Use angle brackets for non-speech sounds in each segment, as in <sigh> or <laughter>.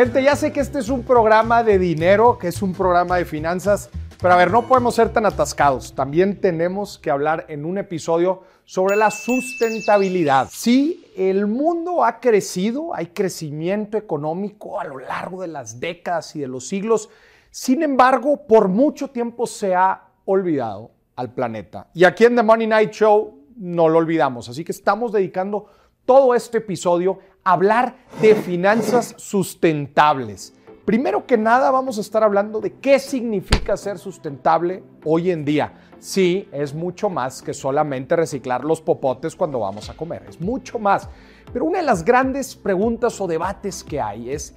Gente, ya sé que este es un programa de dinero, que es un programa de finanzas, pero a ver, no podemos ser tan atascados. También tenemos que hablar en un episodio sobre la sustentabilidad. Sí, el mundo ha crecido, hay crecimiento económico a lo largo de las décadas y de los siglos. Sin embargo, por mucho tiempo se ha olvidado al planeta. Y aquí en The Money Night Show no lo olvidamos. Así que estamos dedicando todo este episodio hablar de finanzas sustentables. Primero que nada vamos a estar hablando de qué significa ser sustentable hoy en día. Sí, es mucho más que solamente reciclar los popotes cuando vamos a comer, es mucho más. Pero una de las grandes preguntas o debates que hay es,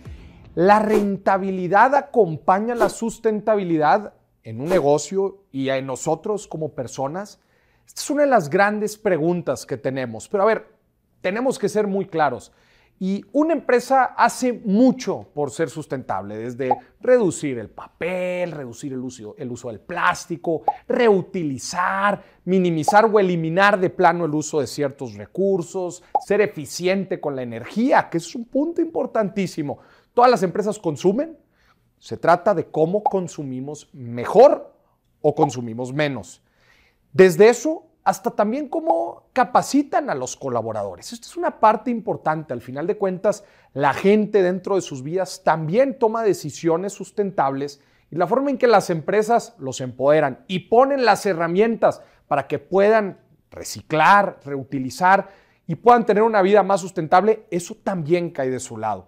¿la rentabilidad acompaña la sustentabilidad en un negocio y en nosotros como personas? Esta es una de las grandes preguntas que tenemos. Pero a ver, tenemos que ser muy claros. Y una empresa hace mucho por ser sustentable, desde reducir el papel, reducir el uso, el uso, del plástico, reutilizar, minimizar o eliminar de plano el uso de ciertos recursos, ser eficiente con la energía, que es un punto importantísimo. Todas las empresas consumen, se trata de cómo consumimos mejor o consumimos menos. Desde eso hasta también cómo capacitan a los colaboradores. Esto es una parte importante. Al final de cuentas, la gente dentro de sus vidas también toma decisiones sustentables y la forma en que las empresas los empoderan y ponen las herramientas para que puedan reciclar, reutilizar y puedan tener una vida más sustentable, eso también cae de su lado.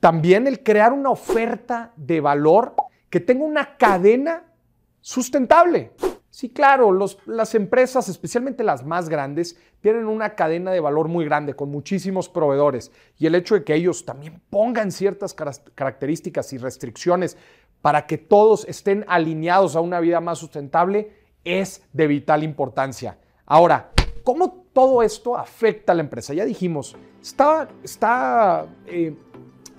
También el crear una oferta de valor que tenga una cadena sustentable. Sí, claro, las empresas, especialmente las más grandes, tienen una cadena de valor muy grande con muchísimos proveedores y el hecho de que ellos también pongan ciertas características y restricciones para que todos estén alineados a una vida más sustentable es de vital importancia. Ahora, ¿cómo todo esto afecta a la empresa? Ya dijimos, está, eh,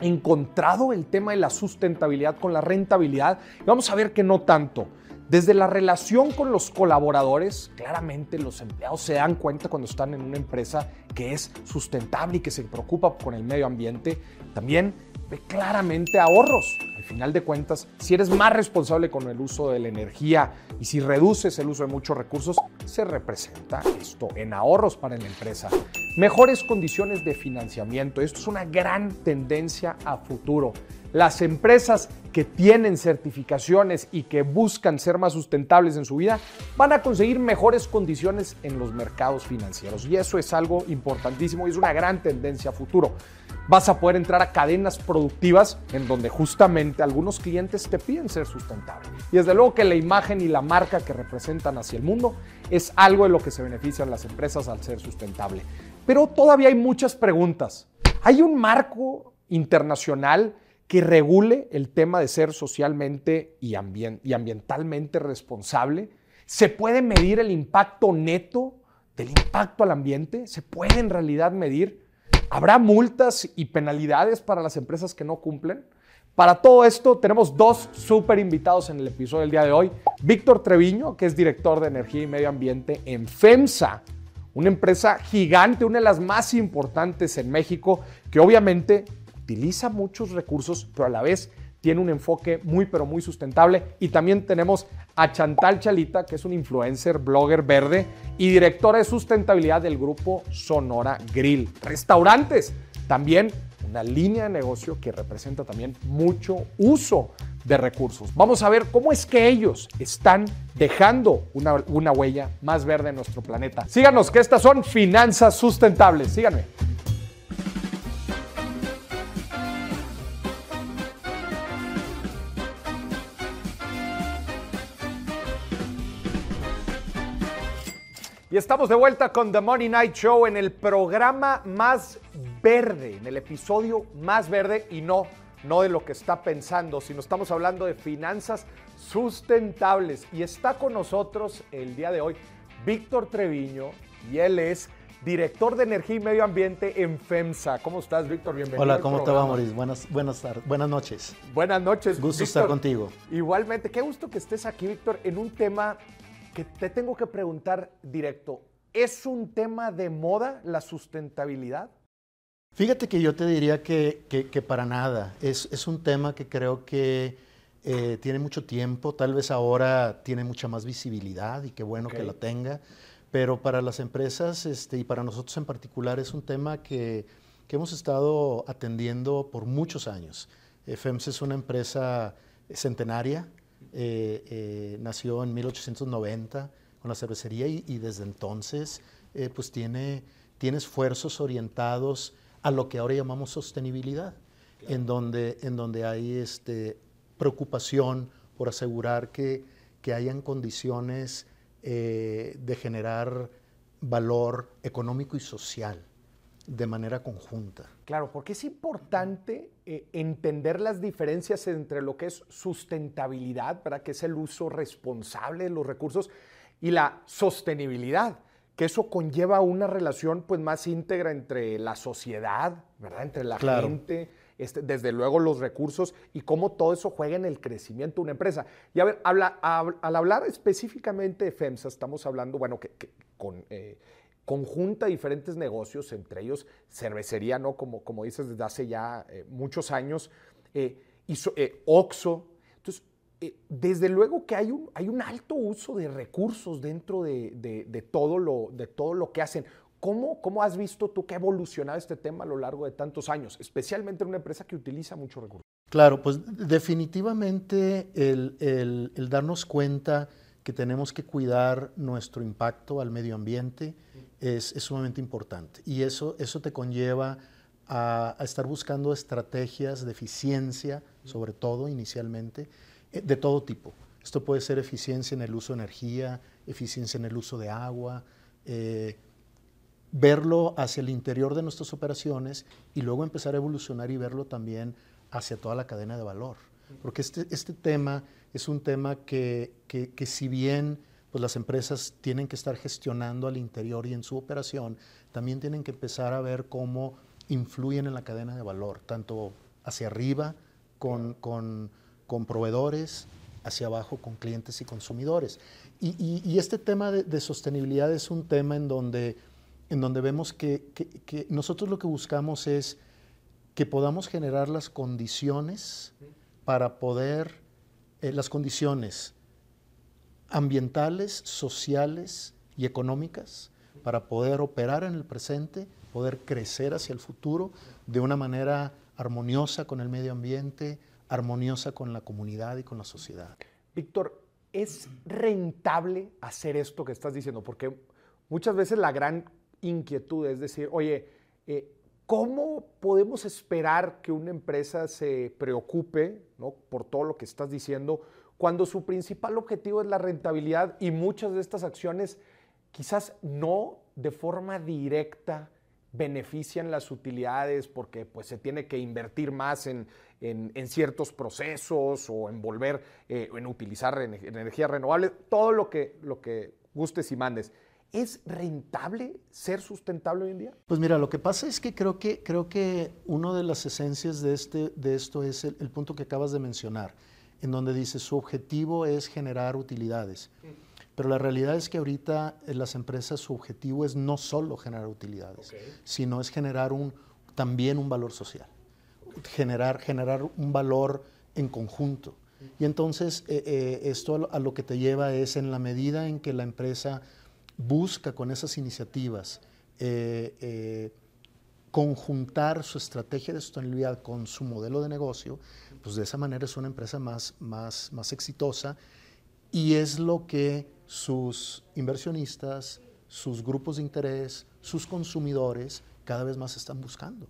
encontrado el tema de la sustentabilidad con la rentabilidad vamos a ver que no tanto. Desde la relación con los colaboradores, claramente los empleados se dan cuenta cuando están en una empresa que es sustentable y que se preocupa con el medio ambiente. También ve claramente ahorros. Al final de cuentas, si eres más responsable con el uso de la energía y si reduces el uso de muchos recursos, se representa esto en ahorros para la empresa. Mejores condiciones de financiamiento. Esto es una gran tendencia a futuro. Las empresas que tienen certificaciones y que buscan ser más sustentables en su vida van a conseguir mejores condiciones en los mercados financieros. Y eso es algo importantísimo y es una gran tendencia a futuro. Vas a poder entrar a cadenas productivas en donde justamente algunos clientes te piden ser sustentable. Y desde luego que la imagen y la marca que representan hacia el mundo es algo de lo que se benefician las empresas al ser sustentable. Pero todavía hay muchas preguntas. ¿Hay un marco internacional? Que regule el tema de ser socialmente y, ambientalmente responsable? ¿Se puede medir el impacto neto del impacto al ambiente? ¿Se puede en realidad medir? ¿Habrá multas y penalidades para las empresas que no cumplen? Para todo esto tenemos dos súper invitados en el episodio del día de hoy. Víctor Treviño, que es director de Energía y Medio Ambiente en FEMSA, una empresa gigante, una de las más importantes en México, que obviamente utiliza muchos recursos, pero a la vez tiene un enfoque muy, pero muy sustentable. Y también tenemos a Chantal Chalita, que es un influencer, blogger verde y directora de sustentabilidad del grupo Sonora Grill. Restaurantes, también una línea de negocio que representa también mucho uso de recursos. Vamos a ver cómo es que ellos están dejando una, una huella más verde en nuestro planeta. Síganos, que estas son finanzas sustentables. Síganme. Y estamos de vuelta con The Money Night Show en el programa más verde, en el episodio más verde y no, no de lo que está pensando, sino estamos hablando de finanzas sustentables. Y está con nosotros el día de hoy Víctor Treviño y él es director de Energía y Medio Ambiente en FEMSA. ¿Cómo estás, Víctor? Bienvenido. Hola, ¿cómo te va, Maurice? Buenas, buenas, buenas noches. Buenas noches. Gusto estar contigo. Igualmente, qué gusto que estés aquí, Víctor, en un tema que te tengo que preguntar directo, ¿es un tema de moda la sustentabilidad? Fíjate que yo te diría que, que, para nada. Es, es, un tema que creo que eh, tiene mucho tiempo, tal vez ahora tiene mucha más visibilidad y qué bueno que la tenga, pero para las empresas este, y para nosotros en particular es un tema que, que hemos estado atendiendo por muchos años. FEMS es una empresa centenaria, eh, eh, nació en 1890 con la cervecería y, desde entonces eh, pues tiene, tiene esfuerzos orientados a lo que ahora llamamos sostenibilidad, en, donde, en donde hay este, preocupación por asegurar que, que hayan condiciones de generar valor económico y social de manera conjunta. Claro, porque es importante eh, entender las diferencias entre lo que es sustentabilidad, ¿verdad? que es el uso responsable de los recursos, y la sostenibilidad, que eso conlleva una relación pues, más íntegra entre la sociedad, ¿verdad? entre la gente, este, desde luego los recursos y cómo todo eso juega en el crecimiento de una empresa. Y a ver, habla, al hablar específicamente de FEMSA, estamos hablando, bueno, que, con... Eh, conjunta diferentes negocios, entre ellos cervecería, ¿no? Como, como dices, desde hace ya eh, muchos años, eh, hizo, eh, Oxo. Entonces, desde luego que hay un, hay un alto uso de recursos dentro de, todo, lo, de todo lo que hacen. ¿Cómo, ¿Cómo, has visto tú que ha evolucionado este tema a lo largo de tantos años, especialmente en una empresa que utiliza muchos recursos? Claro, pues definitivamente el, el, el darnos cuenta que tenemos que cuidar nuestro impacto al medio ambiente, es, sumamente importante. Y eso, eso te conlleva a, estar buscando estrategias de eficiencia, sobre todo inicialmente, eh, de todo tipo. Esto puede ser eficiencia en el uso de energía, eficiencia en el uso de agua, eh, verlo hacia el interior de nuestras operaciones y luego empezar a evolucionar y verlo también hacia toda la cadena de valor. Porque este, este tema es un tema que, que, que si bien pues las empresas tienen que estar gestionando al interior y en su operación, también tienen que empezar a ver cómo influyen en la cadena de valor, tanto hacia arriba con, con, con proveedores, hacia abajo con clientes y consumidores. Y, y, este tema de, sostenibilidad es un tema en donde, en donde vemos que, que, nosotros lo que buscamos es que podamos generar las condiciones para poder, eh, las condiciones ambientales, sociales y económicas para poder operar en el presente, poder crecer hacia el futuro de una manera armoniosa con el medio ambiente, armoniosa con la comunidad y con la sociedad. Víctor, ¿es rentable hacer esto que estás diciendo? Porque muchas veces la gran inquietud es decir, oye, eh, ¿cómo podemos esperar que una empresa se preocupe por todo lo que estás diciendo? cuando su principal objetivo es la rentabilidad y muchas de estas acciones quizás no de forma directa benefician las utilidades porque pues, se tiene que invertir más en, ciertos procesos o en volver, eh, en utilizar energías renovables, todo lo que, lo que gustes y mandes. ¿Es rentable ser sustentable hoy en día? Pues mira, lo que pasa es que creo que, creo que una de las esencias de, este, de esto es el punto que acabas de mencionar en donde dice su objetivo es generar utilidades. Pero la realidad es que ahorita en las empresas su objetivo es no solo generar utilidades, sino es generar un, también un valor social, generar, generar un valor en conjunto. Y entonces eh, eh, esto a lo que te lleva es en la medida en que la empresa busca con esas iniciativas eh, conjuntar su estrategia de sostenibilidad con su modelo de negocio, pues de esa manera es una empresa más, más, más exitosa y es lo que sus inversionistas, sus grupos de interés, sus consumidores cada vez más están buscando.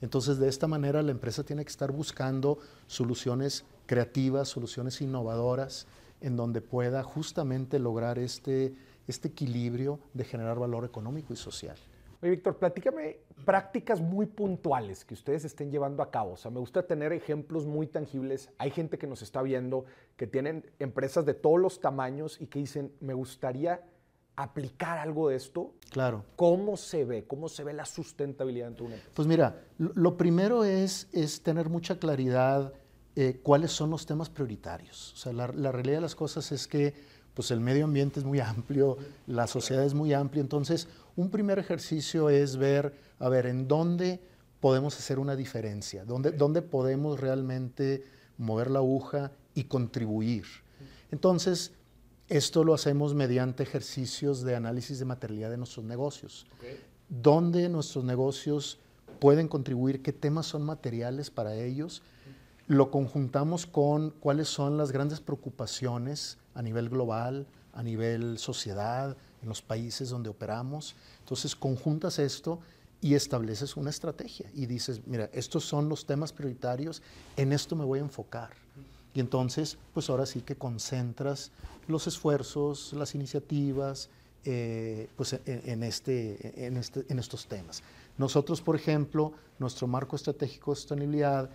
Entonces, de esta manera la empresa tiene que estar buscando soluciones creativas, soluciones innovadoras, en donde pueda justamente lograr este, este equilibrio de generar valor económico y social. Oye, Víctor, platícame prácticas muy puntuales que ustedes estén llevando a cabo. O sea, me gusta tener ejemplos muy tangibles. Hay gente que nos está viendo que tienen empresas de todos los tamaños y que dicen, me gustaría aplicar algo de esto. Claro. ¿Cómo se ve? ¿Cómo se ve la sustentabilidad en tu negocio? Pues mira, lo primero es, es tener mucha claridad eh, cuáles son los temas prioritarios. O sea, la, la realidad de las cosas es que pues el medio ambiente es muy amplio, la sociedad es muy amplia, entonces un primer ejercicio es ver, a ver, en dónde podemos hacer una diferencia, dónde, dónde podemos realmente mover la aguja y contribuir. Entonces, esto lo hacemos mediante ejercicios de análisis de materialidad de nuestros negocios. ¿Dónde nuestros negocios pueden contribuir? ¿Qué temas son materiales para ellos? Lo conjuntamos con cuáles son las grandes preocupaciones a nivel global, a nivel sociedad, en los países donde operamos. Entonces, conjuntas esto y estableces una estrategia y dices, mira, estos son los temas prioritarios, en esto me voy a enfocar. Y entonces, pues ahora sí que concentras los esfuerzos, las iniciativas, eh, pues en, este, en, este, en estos temas. Nosotros, por ejemplo, nuestro marco estratégico de sostenibilidad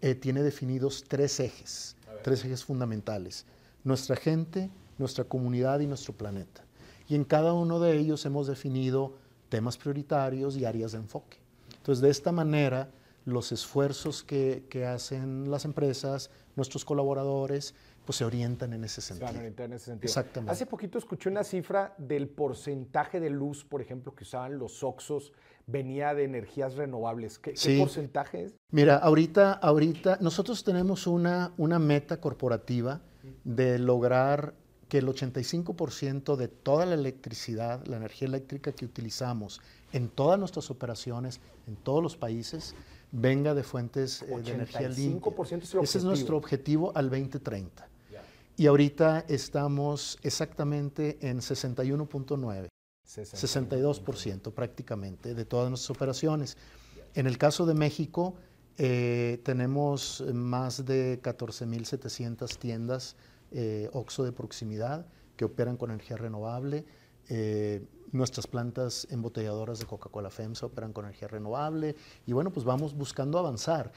eh, tiene definidos tres ejes, tres ejes fundamentales. Nuestra gente, nuestra comunidad y nuestro planeta. Y en cada uno de ellos hemos definido temas prioritarios y áreas de enfoque. Entonces, de esta manera, los esfuerzos que, que hacen las empresas, nuestros colaboradores, pues se orientan en ese sentido. Se orientan en ese sentido. Exactamente. Hace poquito escuché una cifra del porcentaje de luz, por ejemplo, que usaban los Oxos, venía de energías renovables. ¿Qué, porcentaje es? Mira, ahorita, ahorita nosotros tenemos una, una meta corporativa de lograr que el 85% de toda la electricidad, la energía eléctrica que utilizamos en todas nuestras operaciones, en todos los países, venga de fuentes eh, de energía limpia. Es Ese es nuestro objetivo al 2030. Y ahorita estamos exactamente en 61.9, 62% prácticamente de todas nuestras operaciones. En el caso de México, eh, tenemos más de 14.700 tiendas eh, OXO de proximidad que operan con energía renovable. Eh, nuestras plantas embotelladoras de Coca-Cola FEMSA operan con energía renovable y bueno, pues vamos buscando avanzar.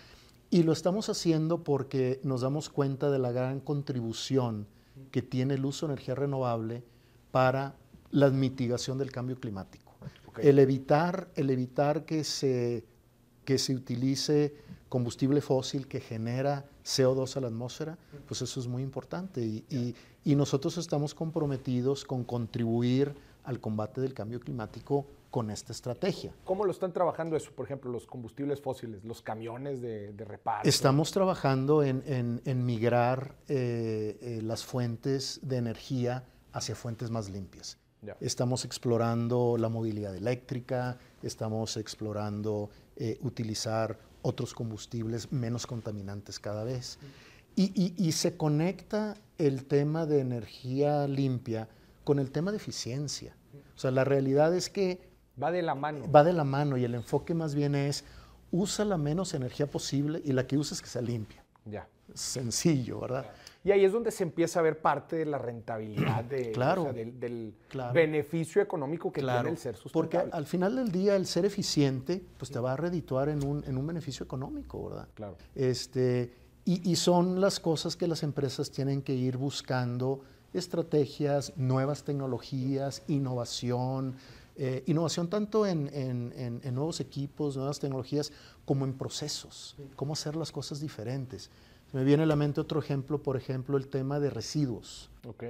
Y lo estamos haciendo porque nos damos cuenta de la gran contribución que tiene el uso de energía renovable para la mitigación del cambio climático. El, evitar, el evitar que se, que se utilice combustible fósil que genera CO2 a la atmósfera, pues eso es muy importante. Y, y nosotros estamos comprometidos con contribuir al combate del cambio climático con esta estrategia. ¿Cómo lo están trabajando eso? Por ejemplo, los combustibles fósiles, los camiones de, de reparto. Estamos trabajando en, en, migrar eh, eh, las fuentes de energía hacia fuentes más limpias. Estamos explorando la movilidad eléctrica, estamos explorando eh, utilizar otros combustibles menos contaminantes cada vez. Y, y, y se conecta el tema de energía limpia con el tema de eficiencia. O sea, la realidad es que Va de la mano. Va de la mano y el enfoque más bien es usa la menos energía posible y la que uses que sea limpia. Ya. Sencillo, ¿verdad? Y ahí es donde se empieza a ver parte de la rentabilidad, de, claro, del, beneficio económico que tiene el ser sustentable. Porque al final del día el ser eficiente pues te va a redituar en un, en un beneficio económico, ¿verdad? Claro. Este, y, y son las cosas que las empresas tienen que ir buscando, estrategias, nuevas tecnologías, innovación, eh, innovación tanto en, nuevos equipos, nuevas tecnologías, como en procesos, cómo hacer las cosas diferentes. Me viene a la mente otro ejemplo, por ejemplo, el tema de residuos.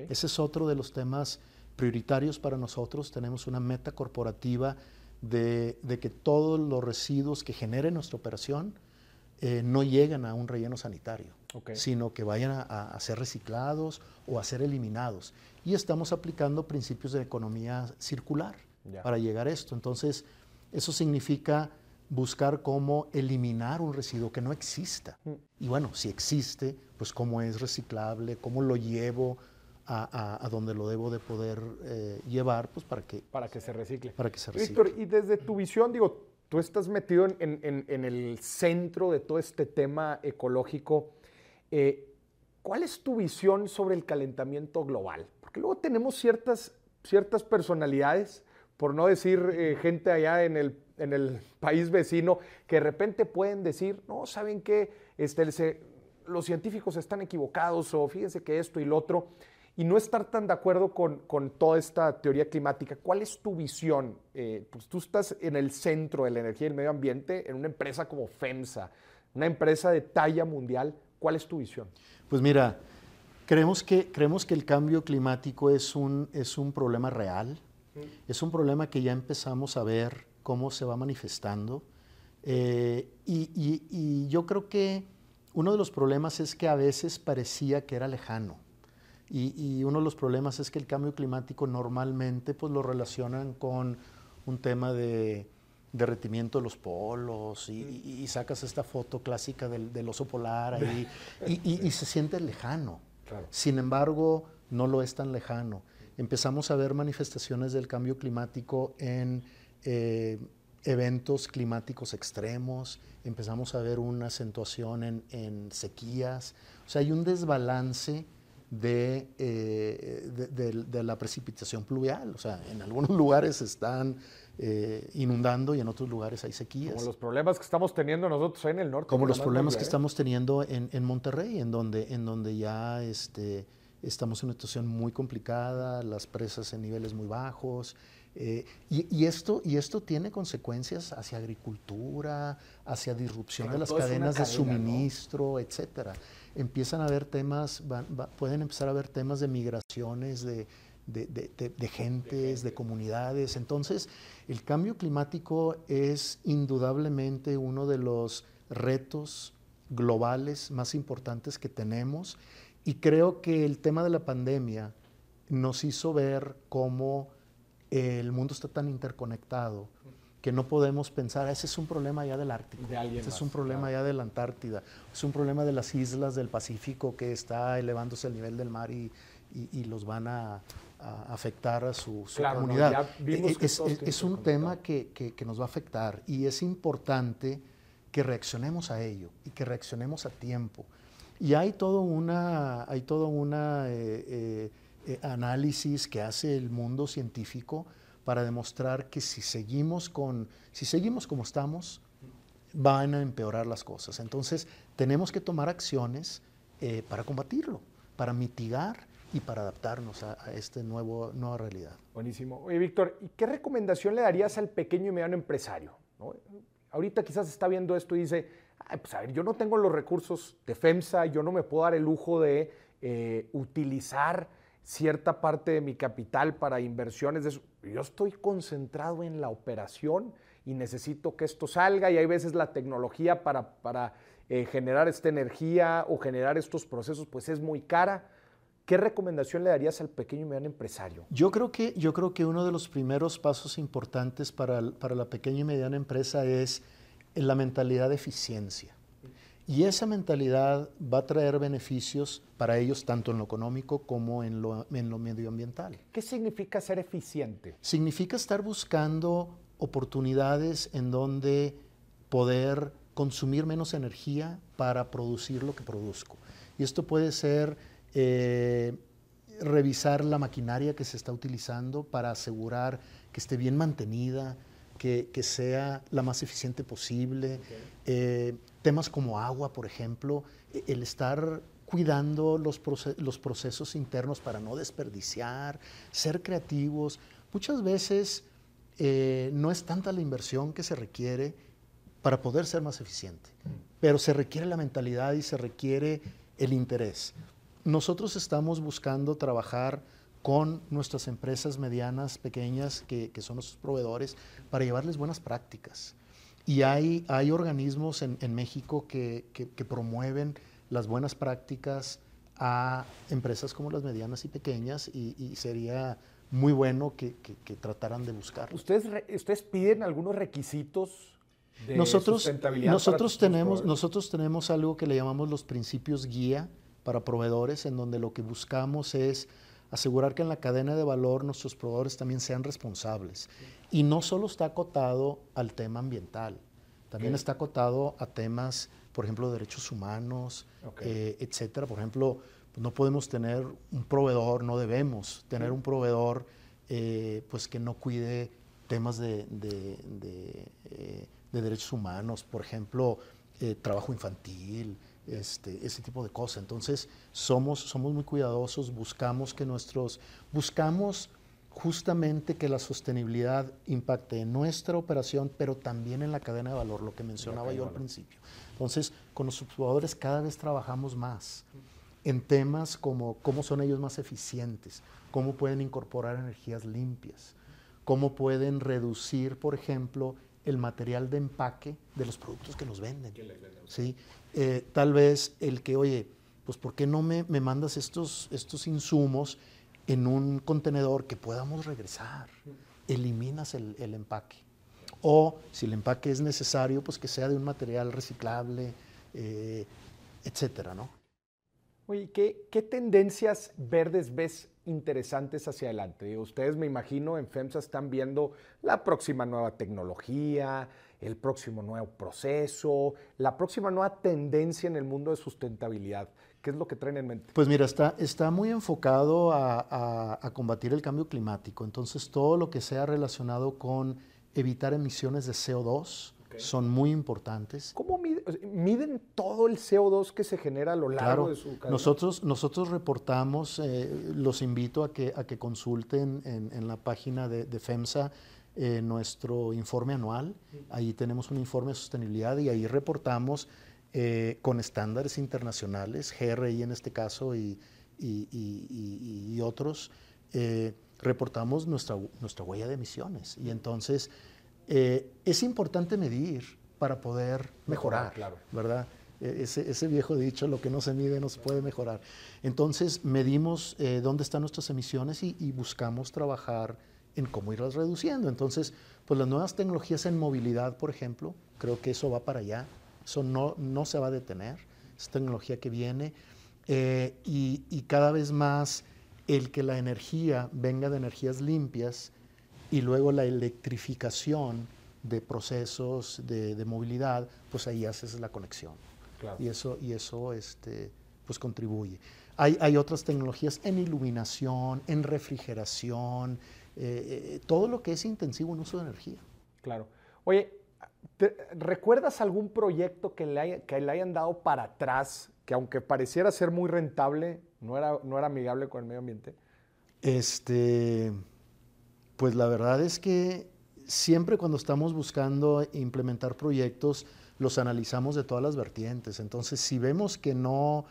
Ese es otro de los temas prioritarios para nosotros. Tenemos una meta corporativa de, que todos los residuos que genere nuestra operación eh, no lleguen a un relleno sanitario, sino que vayan a, a, ser reciclados o a ser eliminados. Y estamos aplicando principios de economía circular para llegar a esto. Entonces, eso significa buscar cómo eliminar un residuo que no exista. Mm. Y bueno, si existe, pues cómo es reciclable, cómo lo llevo a, donde lo debo de poder eh, llevar, pues para que... Para que se recicle. Para que se recicle. Víctor, y desde tu visión, digo, tú estás metido en, el centro de todo este tema ecológico. Eh, ¿Cuál es tu visión sobre el calentamiento global? Porque luego tenemos ciertas, ciertas personalidades por no decir eh, gente allá en el, en el, <laughs> país vecino, que de repente pueden decir, no, ¿saben qué? Este, los científicos están equivocados o fíjense que esto y lo otro, y no estar tan de acuerdo con, con toda esta teoría climática. ¿Cuál es tu visión? Eh, pues tú estás en el centro de la energía y el medio ambiente en una empresa como FEMSA, una empresa de talla mundial. ¿Cuál es tu visión? Pues mira, creemos que, creemos que el cambio climático es un, es un problema real, es un problema que ya empezamos a ver cómo se va manifestando. Eh, y, yo creo que uno de los problemas es que a veces parecía que era lejano. Y, uno de los problemas es que el cambio climático normalmente pues, lo relacionan con un tema de derretimiento de los polos y, sacas esta foto clásica del, oso polar ahí <laughs> y, se siente lejano. Sin embargo, no lo es tan lejano. Empezamos a ver manifestaciones del cambio climático en eh, eventos climáticos extremos, empezamos a ver una acentuación en, sequías, o sea, hay un desbalance de, eh, de, la precipitación pluvial, o sea, en algunos <laughs> lugares están eh, inundando y en otros lugares hay sequías. Como los problemas que estamos teniendo nosotros en el norte. Como los problemas que estamos teniendo en, en, Monterrey, en donde, en donde ya este, estamos en una situación muy complicada, las presas en niveles muy bajos, eh, y, esto, y esto tiene consecuencias hacia agricultura, hacia disrupción de las cadenas de suministro, etcétera. Empiezan a haber temas, pueden empezar a haber temas de migraciones, de, de, gentes, de comunidades. Entonces, el cambio climático es indudablemente uno de los retos globales más importantes que tenemos y creo que el tema de la pandemia nos hizo ver cómo el mundo está tan interconectado que no podemos pensar, ese es un problema ya del Ártico, ese es un problema ya de la Antártida, es un problema de las islas del Pacífico que está elevándose el nivel del mar y, los van a, afectar a su, comunidad. E, es, un tema que, nos va a afectar y es importante que reaccionemos a ello y que reaccionemos a tiempo. Y hay todo una, hay todo una eh, eh, eh, análisis que hace el mundo científico para demostrar que si seguimos, con, si seguimos como estamos, van a empeorar las cosas. Entonces, tenemos que tomar acciones para combatirlo, para mitigar y para adaptarnos a, esta nueva realidad. Buenísimo. Oye, Víctor, ¿y qué recomendación le darías al pequeño y mediano empresario? Ahorita quizás está viendo esto y dice, pues a ver, yo no tengo los recursos de FEMSA, yo no me puedo dar el lujo de eh, utilizar cierta parte de mi capital para inversiones. Yo estoy concentrado en la operación y necesito que esto salga y hay veces la tecnología para, para eh, generar esta energía o generar estos procesos pues es muy cara. ¿Qué recomendación le darías al pequeño y mediano empresario? Yo creo que, yo creo que uno de los primeros pasos importantes para, para la pequeña y mediana empresa es la mentalidad de eficiencia. Y esa mentalidad va a traer beneficios para ellos tanto en lo económico como en lo, en lo medioambiental. ¿Qué significa ser eficiente? Significa estar buscando oportunidades en donde poder consumir menos energía para producir lo que produzco. Y esto puede ser eh, revisar la maquinaria que se está utilizando para asegurar que esté bien mantenida, que, sea la más eficiente posible. Eh, temas como agua, por ejemplo, e, el estar cuidando los, los procesos internos para no desperdiciar, ser creativos. Muchas veces eh, no es tanta la inversión que se requiere para poder ser más eficiente, pero se requiere la mentalidad y se requiere el interés. Nosotros estamos buscando trabajar con nuestras empresas medianas, pequeñas, que, son nuestros proveedores, para llevarles buenas prácticas. Y hay, hay organismos en, México que, promueven las buenas prácticas a empresas como las medianas y pequeñas y, sería muy bueno que, trataran de buscar. ¿Ustedes, ¿Ustedes piden algunos requisitos de nosotros, sustentabilidad? Nosotros tenemos, nosotros tenemos algo que le llamamos los principios guía para proveedores, en donde lo que buscamos es asegurar que en la cadena de valor nuestros proveedores también sean responsables. Y no solo está acotado al tema ambiental, también está acotado a temas, por ejemplo, de derechos humanos, eh, etcétera. Por ejemplo, no podemos tener un proveedor, no debemos tener un proveedor eh, pues que no cuide temas de, eh, derechos humanos, por ejemplo, trabajo infantil, este, ese tipo de cosas. Entonces, somos, somos muy cuidadosos, buscamos que nuestros, buscamos justamente que la sostenibilidad impacte en nuestra operación, pero también en la cadena de valor, lo que mencionaba yo al principio. Entonces, con los jugadores cada vez trabajamos más en temas como cómo son ellos más eficientes, cómo pueden incorporar energías limpias, cómo pueden reducir, por ejemplo, el material de empaque de los productos que nos venden. ¿sí? Eh, tal vez el que, oye, pues ¿por qué no me, me mandas estos, estos insumos en un contenedor que podamos regresar? Eliminas el, el empaque. O si el empaque es necesario, pues que sea de un material reciclable, eh, etcétera, ¿no? Oye, ¿qué, ¿qué, tendencias verdes ves interesantes hacia adelante? Ustedes, me imagino, en FEMSA están viendo la próxima nueva tecnología, el próximo nuevo proceso, la próxima nueva tendencia en el mundo de sustentabilidad. ¿Qué es lo que traen en mente? Pues mira, está, está muy enfocado a, combatir el cambio climático. Entonces, todo lo que sea relacionado con evitar emisiones de CO2 okay. son muy importantes. ¿Cómo miden, miden, todo el CO2 que se genera a lo largo claro, de su cadena? Nosotros, nosotros reportamos, eh, los invito a que, a que consulten en, en la página de, de FEMSA eh, nuestro informe anual. Ahí tenemos un informe de sostenibilidad y ahí reportamos eh, con estándares internacionales, GRI en este caso y, y, y, y otros, reportamos nuestra, nuestra huella de emisiones. Y entonces eh, es importante medir para poder mejorar, claro. ¿verdad? Ese, ese, viejo dicho, lo que no se mide no se puede mejorar. Entonces medimos eh, dónde están nuestras emisiones y, y, buscamos trabajar en cómo irlas reduciendo. Entonces, pues las nuevas tecnologías en movilidad, por ejemplo, creo que eso va para allá. Eso no, no se va a detener. Es tecnología que viene eh, y, y cada vez más el que la energía venga de energías limpias y luego la electrificación de procesos de, de movilidad, pues ahí haces la conexión. Claro. Y eso, y eso este, pues contribuye. Hay, hay, otras tecnologías en iluminación, en refrigeración, eh, eh, todo lo que es intensivo en uso de energía. Claro. Oye, ¿te, ¿recuerdas algún proyecto que le, haya, que le hayan dado para atrás, que aunque pareciera ser muy rentable, no era, no era amigable con el medio ambiente? Este, pues la verdad es que siempre cuando estamos buscando implementar proyectos, los analizamos de todas las vertientes. Entonces, si vemos que no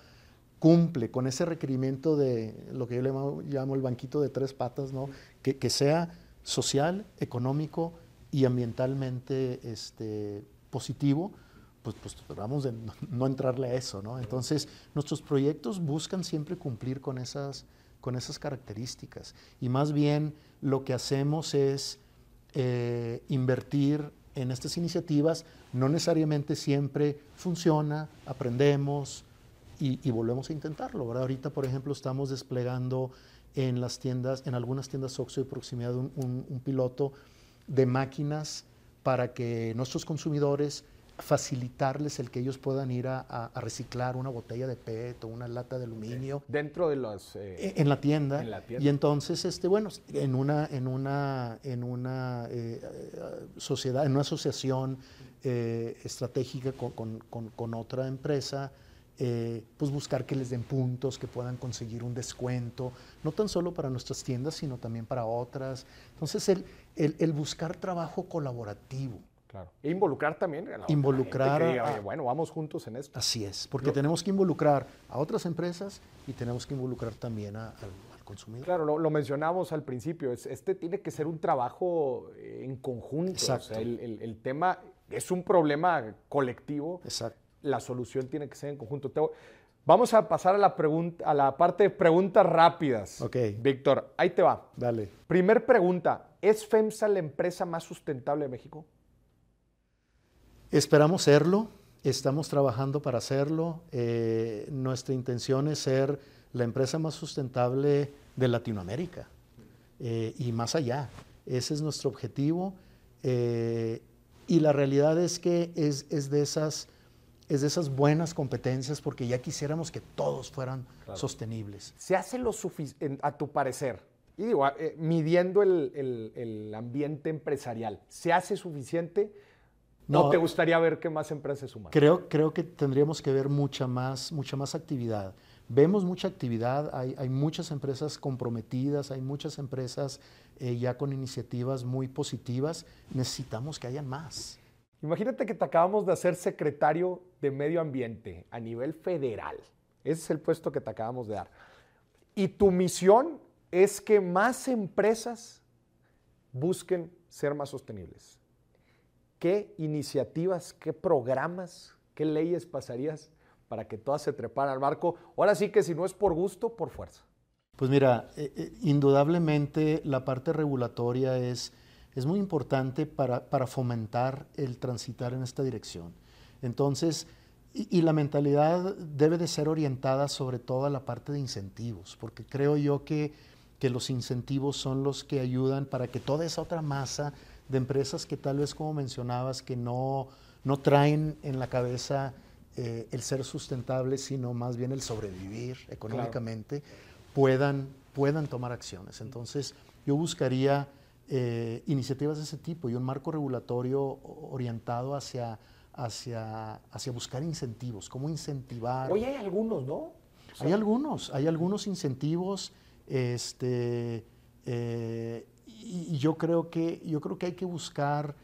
cumple con ese requerimiento de lo que yo le llamo, el banquito de tres patas, ¿no? que, sea social, económico y ambientalmente este, positivo, pues, pues tratamos de no, no, entrarle a eso. ¿no? Entonces, nuestros proyectos buscan siempre cumplir con esas, con esas características. Y más bien lo que hacemos es eh, invertir en estas iniciativas, no necesariamente siempre funciona, aprendemos y, volvemos a intentarlo. Ahorita, por ejemplo, estamos desplegando en las tiendas, en algunas tiendas Oxxo de proximidad, un piloto de máquinas para que nuestros consumidores facilitarles el que ellos puedan ir a, a, a, reciclar una botella de PET o una lata de aluminio. Dentro de los... Eh, en, la tienda, en, la tienda, Y entonces, este, bueno, en una, en una, en una eh, sociedad, en una asociación eh, estratégica con, con, con, con, otra empresa, pues buscar que les den puntos, que puedan conseguir un descuento, no tan solo para nuestras tiendas, sino también para otras. Entonces, el, el, el buscar trabajo colaborativo. Claro. E involucrar también a la involucrar que diga, bueno, vamos juntos en esto. Así es, porque Yo, tenemos que involucrar a otras empresas y tenemos que involucrar también a, al, al, consumidor. Claro, lo, lo, mencionamos al principio, es, este tiene que ser un trabajo en conjunto. Exacto. O sea, el, el, el, tema es un problema colectivo. Exacto. La solución tiene que ser en conjunto. Te, vamos a pasar a la, pregunta, a la parte de preguntas rápidas. Ok. Víctor, ahí te va. Dale. Primer pregunta, ¿es FEMSA la empresa más sustentable de México? Esperamos serlo, estamos trabajando para hacerlo. Eh, nuestra intención es ser la empresa más sustentable de Latinoamérica eh, y más allá. Ese es nuestro objetivo. Eh, y la realidad es que es, es, de esas, es de esas buenas competencias porque ya quisiéramos que todos fueran claro. sostenibles. ¿Se hace lo suficiente, a tu parecer? Y digo, midiendo el, el, el ambiente empresarial, ¿se hace suficiente? ¿No, ¿No te gustaría ver qué más empresas suman? Creo, creo que tendríamos que ver mucha más, mucha más actividad. Vemos mucha actividad, hay, hay muchas empresas comprometidas, hay muchas empresas eh, ya con iniciativas muy positivas. Necesitamos que hayan más. Imagínate que te acabamos de hacer secretario de Medio Ambiente a nivel federal. Ese es el puesto que te acabamos de dar. Y tu misión es que más empresas busquen ser más sostenibles. ¿Qué iniciativas, qué programas, qué leyes pasarías para que todas se treparan al barco? Ahora sí que si no es por gusto, por fuerza. Pues mira, eh, eh, indudablemente la parte regulatoria es, es muy importante para, para, fomentar el transitar en esta dirección. Entonces, y, y, la mentalidad debe de ser orientada sobre todo a la parte de incentivos, porque creo yo que, que los incentivos son los que ayudan para que toda esa otra masa de empresas que tal vez, como mencionabas, que no, no traen en la cabeza eh, el ser sustentable, sino más bien el sobrevivir económicamente, claro puedan, puedan tomar acciones. Entonces, yo buscaría eh, iniciativas de ese tipo y un marco regulatorio orientado hacia, hacia, hacia buscar incentivos, cómo incentivar. Hoy hay algunos, ¿no? hay algunos, hay algunos incentivos, este, eh, y, yo creo que yo creo que hay que buscar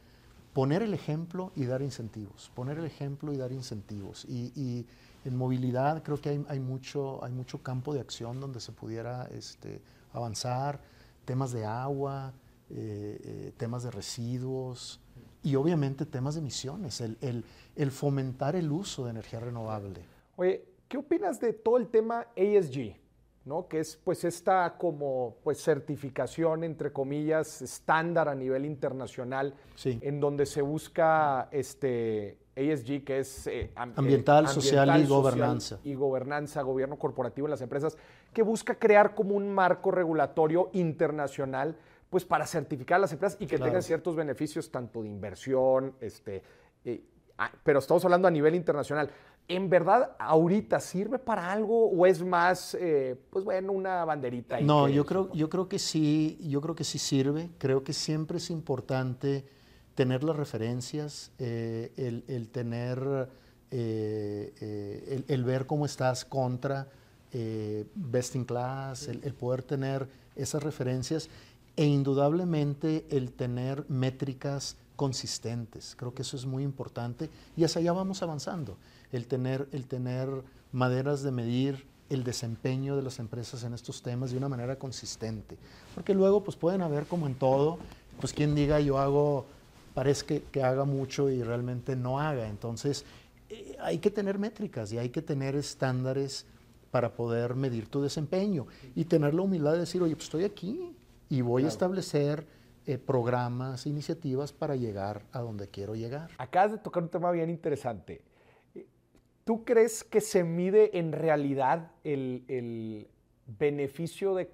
poner el ejemplo y dar incentivos, poner el ejemplo y dar incentivos. y en movilidad creo que hay, hay, mucho, hay mucho campo de acción donde se pudiera este, avanzar, temas de agua, eh, eh, temas de residuos y obviamente temas de emisiones, el, el, el, fomentar el uso de energía renovable. Oye, ¿qué opinas de todo el tema ESG? ¿No? que es pues esta como pues certificación entre comillas estándar a nivel internacional sí. en donde se busca este ESG, que es eh, ambiental, social y gobernanza. Y gobernanza, gobierno corporativo en las empresas, que busca crear como un marco regulatorio internacional pues para certificar a las empresas y que claro. tengan ciertos beneficios tanto de inversión, este, eh, pero estamos hablando a nivel internacional. ¿En verdad ahorita sirve para algo o es más, eh, pues bueno, una banderita? No, yo creo, yo creo que sí, yo creo que sí sirve. Creo que siempre es importante tener las referencias, eh, el, el, tener, eh, el, el, ver cómo estás contra best in class, el, el, poder tener esas referencias e indudablemente el tener métricas consistentes. Creo que eso es muy importante y hacia allá vamos avanzando. El tener, el tener maneras de medir el desempeño de las empresas en estos temas de una manera consistente. Porque luego pues pueden haber como en todo, pues quien diga yo hago parece que, que, haga mucho y realmente no haga. Entonces, eh, hay que tener métricas y hay que tener estándares para poder medir tu desempeño y tener la humildad de decir, oye, pues estoy aquí y voy claro. a establecer eh, programas, iniciativas para llegar a donde quiero llegar. Acabas de tocar un tema bien interesante. ¿Tú crees que se mide en realidad el, el beneficio de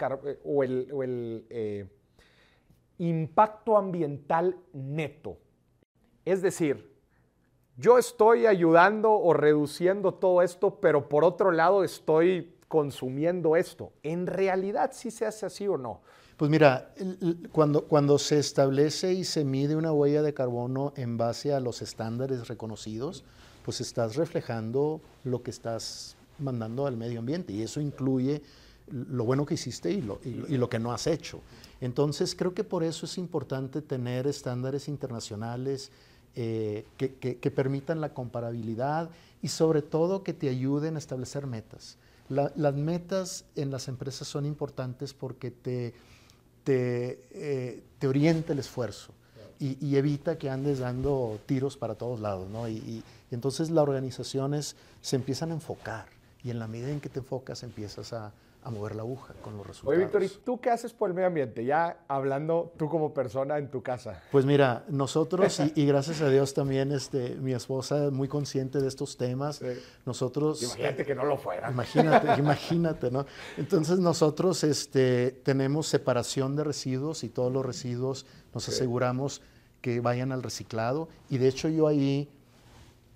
o el, o el eh, impacto ambiental neto. Es decir, yo estoy ayudando o reduciendo todo esto, pero por otro lado estoy consumiendo esto. ¿En realidad sí se hace así o no? Pues mira, cuando, cuando se establece y se mide una huella de carbono en base a los estándares reconocidos, pues estás reflejando lo que estás mandando al medio ambiente y eso incluye lo bueno que hiciste y lo, que no has hecho. Entonces, creo que por eso es importante tener estándares internacionales eh, que, permitan la comparabilidad y sobre todo que te ayuden a establecer metas. La, las metas en las empresas son importantes porque te, te, eh, te orienta el esfuerzo y, y, evita que andes dando tiros para todos lados. ¿no? Y, y, y entonces las organizaciones se empiezan a enfocar y en la medida en que te enfocas empiezas a, a mover la aguja con los resultados. Oye, Víctor, ¿y tú qué haces por el medio ambiente? Ya hablando tú como persona en tu casa. Pues mira, nosotros, y, gracias a Dios también, este, mi esposa es muy consciente de estos temas. Sí. Nosotros... Imagínate que no lo fuera. Imagínate, <laughs> imagínate, ¿no? Entonces nosotros este, tenemos separación de residuos y todos los residuos nos sí. aseguramos que vayan al reciclado. Y de hecho yo ahí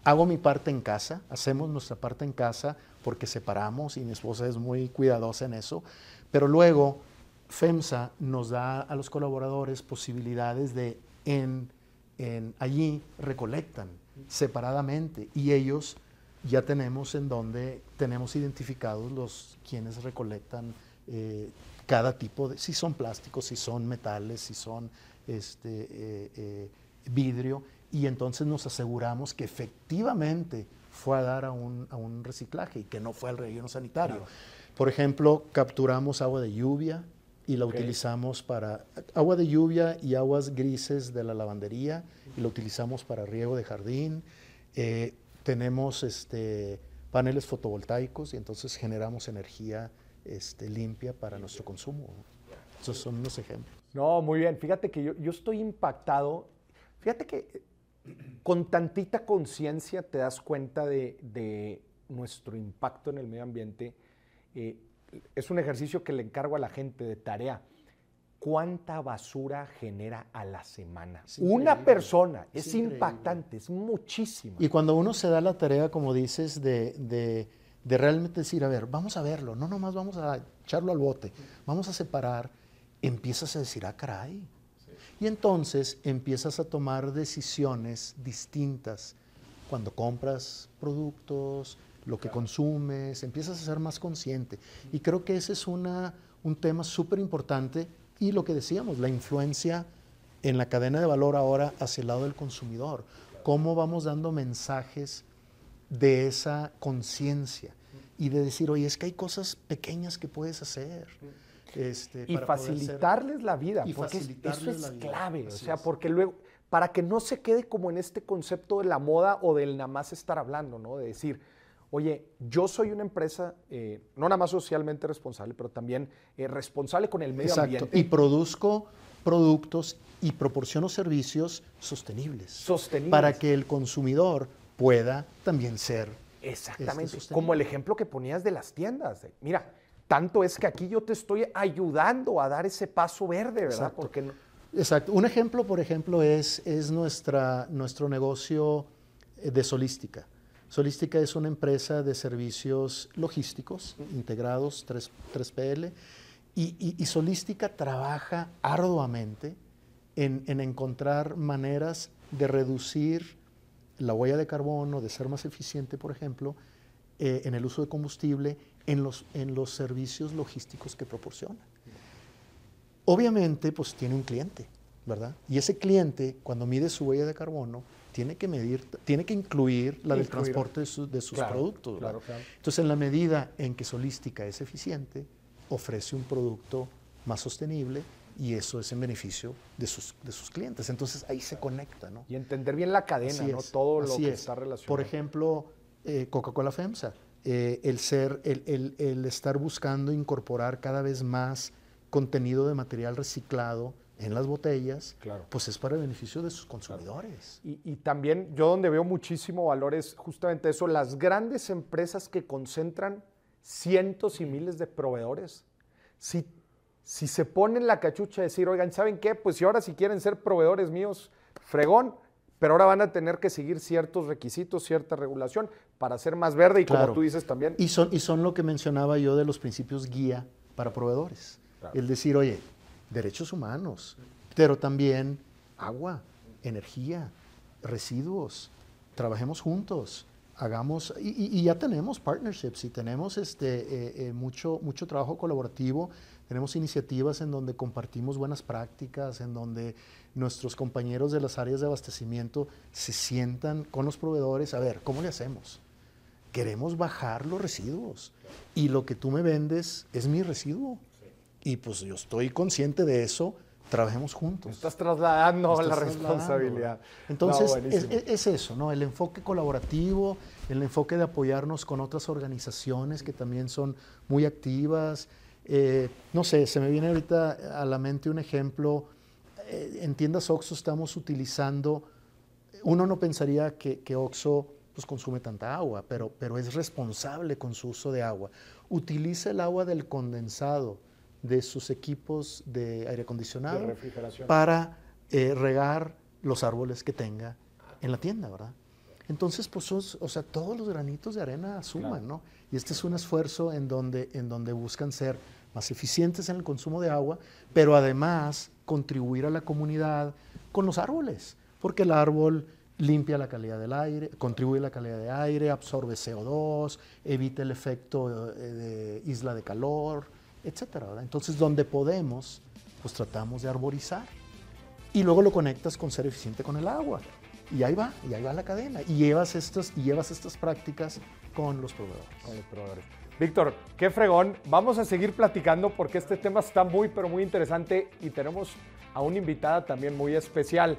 hago mi parte en casa, hacemos nuestra parte en casa porque separamos y mi esposa es muy cuidadosa en eso, pero luego FEMSA nos da a los colaboradores posibilidades de en, en allí recolectan separadamente y ellos ya tenemos en donde tenemos identificados los quienes recolectan eh, cada tipo de, si son plásticos, si son metales, si son este, eh, eh, vidrio, y entonces nos aseguramos que efectivamente fue a dar a un, a un reciclaje y que no fue al relleno sanitario. Claro. Por ejemplo, capturamos agua de lluvia, y la utilizamos para agua de lluvia y aguas grises de la lavandería y la utilizamos para riego de jardín. Eh, tenemos este, paneles fotovoltaicos y entonces generamos energía este, limpia para nuestro consumo. Esos son unos ejemplos. No, muy bien. Fíjate que yo, estoy impactado. Fíjate que con tantita conciencia te das cuenta de, nuestro impacto en el medio ambiente. Eh, es un ejercicio que le encargo a la gente de tarea. ¿Cuánta basura genera a la semana? Una persona. Es, impactante, es muchísimo. Y cuando uno se da la tarea, como dices, de, realmente decir, a ver, vamos a verlo, no nomás vamos a echarlo al bote, vamos a separar, empiezas a decir, ah, caray. Y entonces empiezas a tomar decisiones distintas cuando compras productos, lo que consumes, empiezas a ser más consciente. Y creo que ese es una, un tema súper importante y lo que decíamos, la influencia en la cadena de valor ahora hacia el lado del consumidor. Cómo vamos dando mensajes de esa conciencia y de decir, oye, es que hay cosas pequeñas que puedes hacer. Este, y facilitarles la vida, porque eso es clave, o sea, porque luego, para que no se quede como en este concepto de la moda o del nada más estar hablando, ¿no? De decir, oye, yo soy una empresa eh, no nada más socialmente responsable, pero también eh, responsable con el medio Exacto. Y produzco productos y proporciono servicios sostenibles. Sostenibles. Para que el consumidor pueda también ser. Este, Exactamente. Como el ejemplo que ponías de las tiendas. Mira, tanto es que aquí yo te estoy ayudando a dar ese paso verde, ¿verdad? Exacto. Porque Exacto. Un ejemplo, por ejemplo, es, es nuestra, nuestro negocio eh, de solística. Solística es una empresa de servicios logísticos integrados 3, pl y, Solística trabaja arduamente en, encontrar maneras de reducir la huella de carbono, de ser más eficiente, por ejemplo, eh, en el uso de combustible en los, en los servicios logísticos que proporciona. Obviamente, pues tiene un cliente, ¿verdad? Y ese cliente, cuando mide su huella de carbono, tiene que medir, tiene que incluir la del transporte de, sus productos. Entonces, en la medida en que Solística es eficiente, ofrece un producto más sostenible y eso es en beneficio de sus, de sus clientes. Entonces ahí se conecta, ¿no? Y entender bien la cadena, ¿no? Todo lo que está relacionado. Por ejemplo, eh, Coca-Cola FEMSA, eh, el ser, el, el, estar buscando incorporar cada vez más contenido de material reciclado en las botellas, pues es para el beneficio de sus consumidores. Y, también yo donde veo muchísimo valor es justamente eso, las grandes empresas que concentran cientos y miles de proveedores. Si, si se ponen la cachucha de decir, oigan, ¿saben qué? Pues si ahora si quieren ser proveedores míos, fregón, pero ahora van a tener que seguir ciertos requisitos, cierta regulación para ser más verde y como tú dices también. Y son, y son lo que mencionaba yo de los principios guía para proveedores. El decir, oye, derechos humanos, pero también agua, energía, residuos. Trabajemos juntos, hagamos, y, ya tenemos partnerships y tenemos este, eh, eh, mucho, mucho trabajo colaborativo, tenemos iniciativas en donde compartimos buenas prácticas, en donde nuestros compañeros de las áreas de abastecimiento se sientan con los proveedores, a ver, ¿cómo le hacemos? Queremos bajar los residuos y lo que tú me vendes es mi residuo. Y pues yo estoy consciente de eso, trabajemos juntos. estás trasladando la responsabilidad. Entonces, es, eso, ¿no? El enfoque colaborativo, el enfoque de apoyarnos con otras organizaciones que también son muy activas. Eh, no sé, se me viene ahorita a la mente un ejemplo. Eh, en tiendas OXO estamos utilizando, uno no pensaría que, que OXO pues, consume tanta agua, pero, pero es responsable con su uso de agua. Utiliza el agua del condensado de sus equipos de aire acondicionado para eh, regar los árboles que tenga en la tienda, ¿verdad? Entonces, pues, o sea, todos los granitos de arena suman, ¿no? Y este es un esfuerzo en donde, en donde buscan ser más eficientes en el consumo de agua, pero además contribuir a la comunidad con los árboles, porque el árbol limpia la calidad del aire, contribuye a la calidad de aire, absorbe CO2, evita el efecto eh, de isla de calor, etcétera. Entonces, donde podemos, pues tratamos de arborizar. Y luego lo conectas con ser eficiente con el agua. Y ahí va, y ahí va la cadena. Y llevas estas, y llevas estas prácticas con los proveedores. Con los proveedores. Víctor, qué fregón. Vamos a seguir platicando porque este tema está muy, pero muy interesante y tenemos a una invitada también muy especial.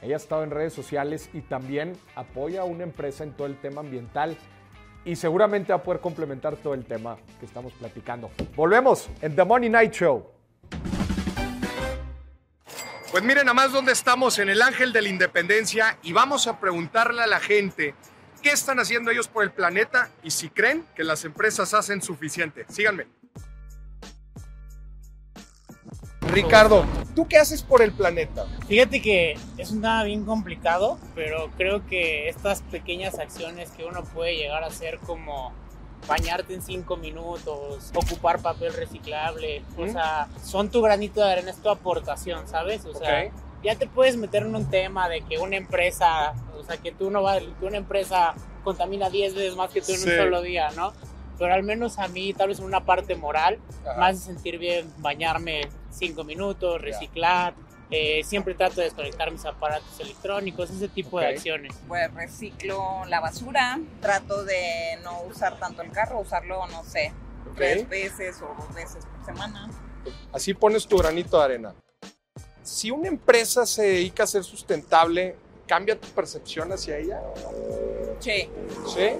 Ella ha estado en redes sociales y también apoya a una empresa en todo el tema ambiental y seguramente va a poder complementar todo el tema que estamos platicando. Volvemos en The Money Night Show. Pues miren nada más dónde estamos, en el Ángel de la Independencia, y vamos a preguntarle a la gente qué están haciendo ellos por el planeta y si creen que las empresas hacen suficiente. Síganme. Ricardo, ¿tú qué haces por el planeta? Fíjate que es un tema bien complicado, pero creo que estas pequeñas acciones que uno puede llegar a hacer como bañarte en cinco minutos, ocupar papel reciclable, o sea, son tu granito de arena, es tu aportación, ¿sabes? O sea, ya te puedes meter en un tema de que una empresa, o sea, que tú no vas, que una empresa contamina 10 veces más que tú en un solo día, ¿no? Pero al menos a mí, tal vez en una parte moral, más de sentir bien bañarme cinco minutos, reciclar, eh, siempre trato de desconectar mis aparatos electrónicos, ese tipo de acciones. Pues reciclo la basura, trato de no usar tanto el carro, usarlo, no sé, tres veces o dos veces por semana. Así pones tu granito de arena. Si una empresa se dedica a ser sustentable, ¿cambia tu percepción hacia ella? Sí. ¿Sí?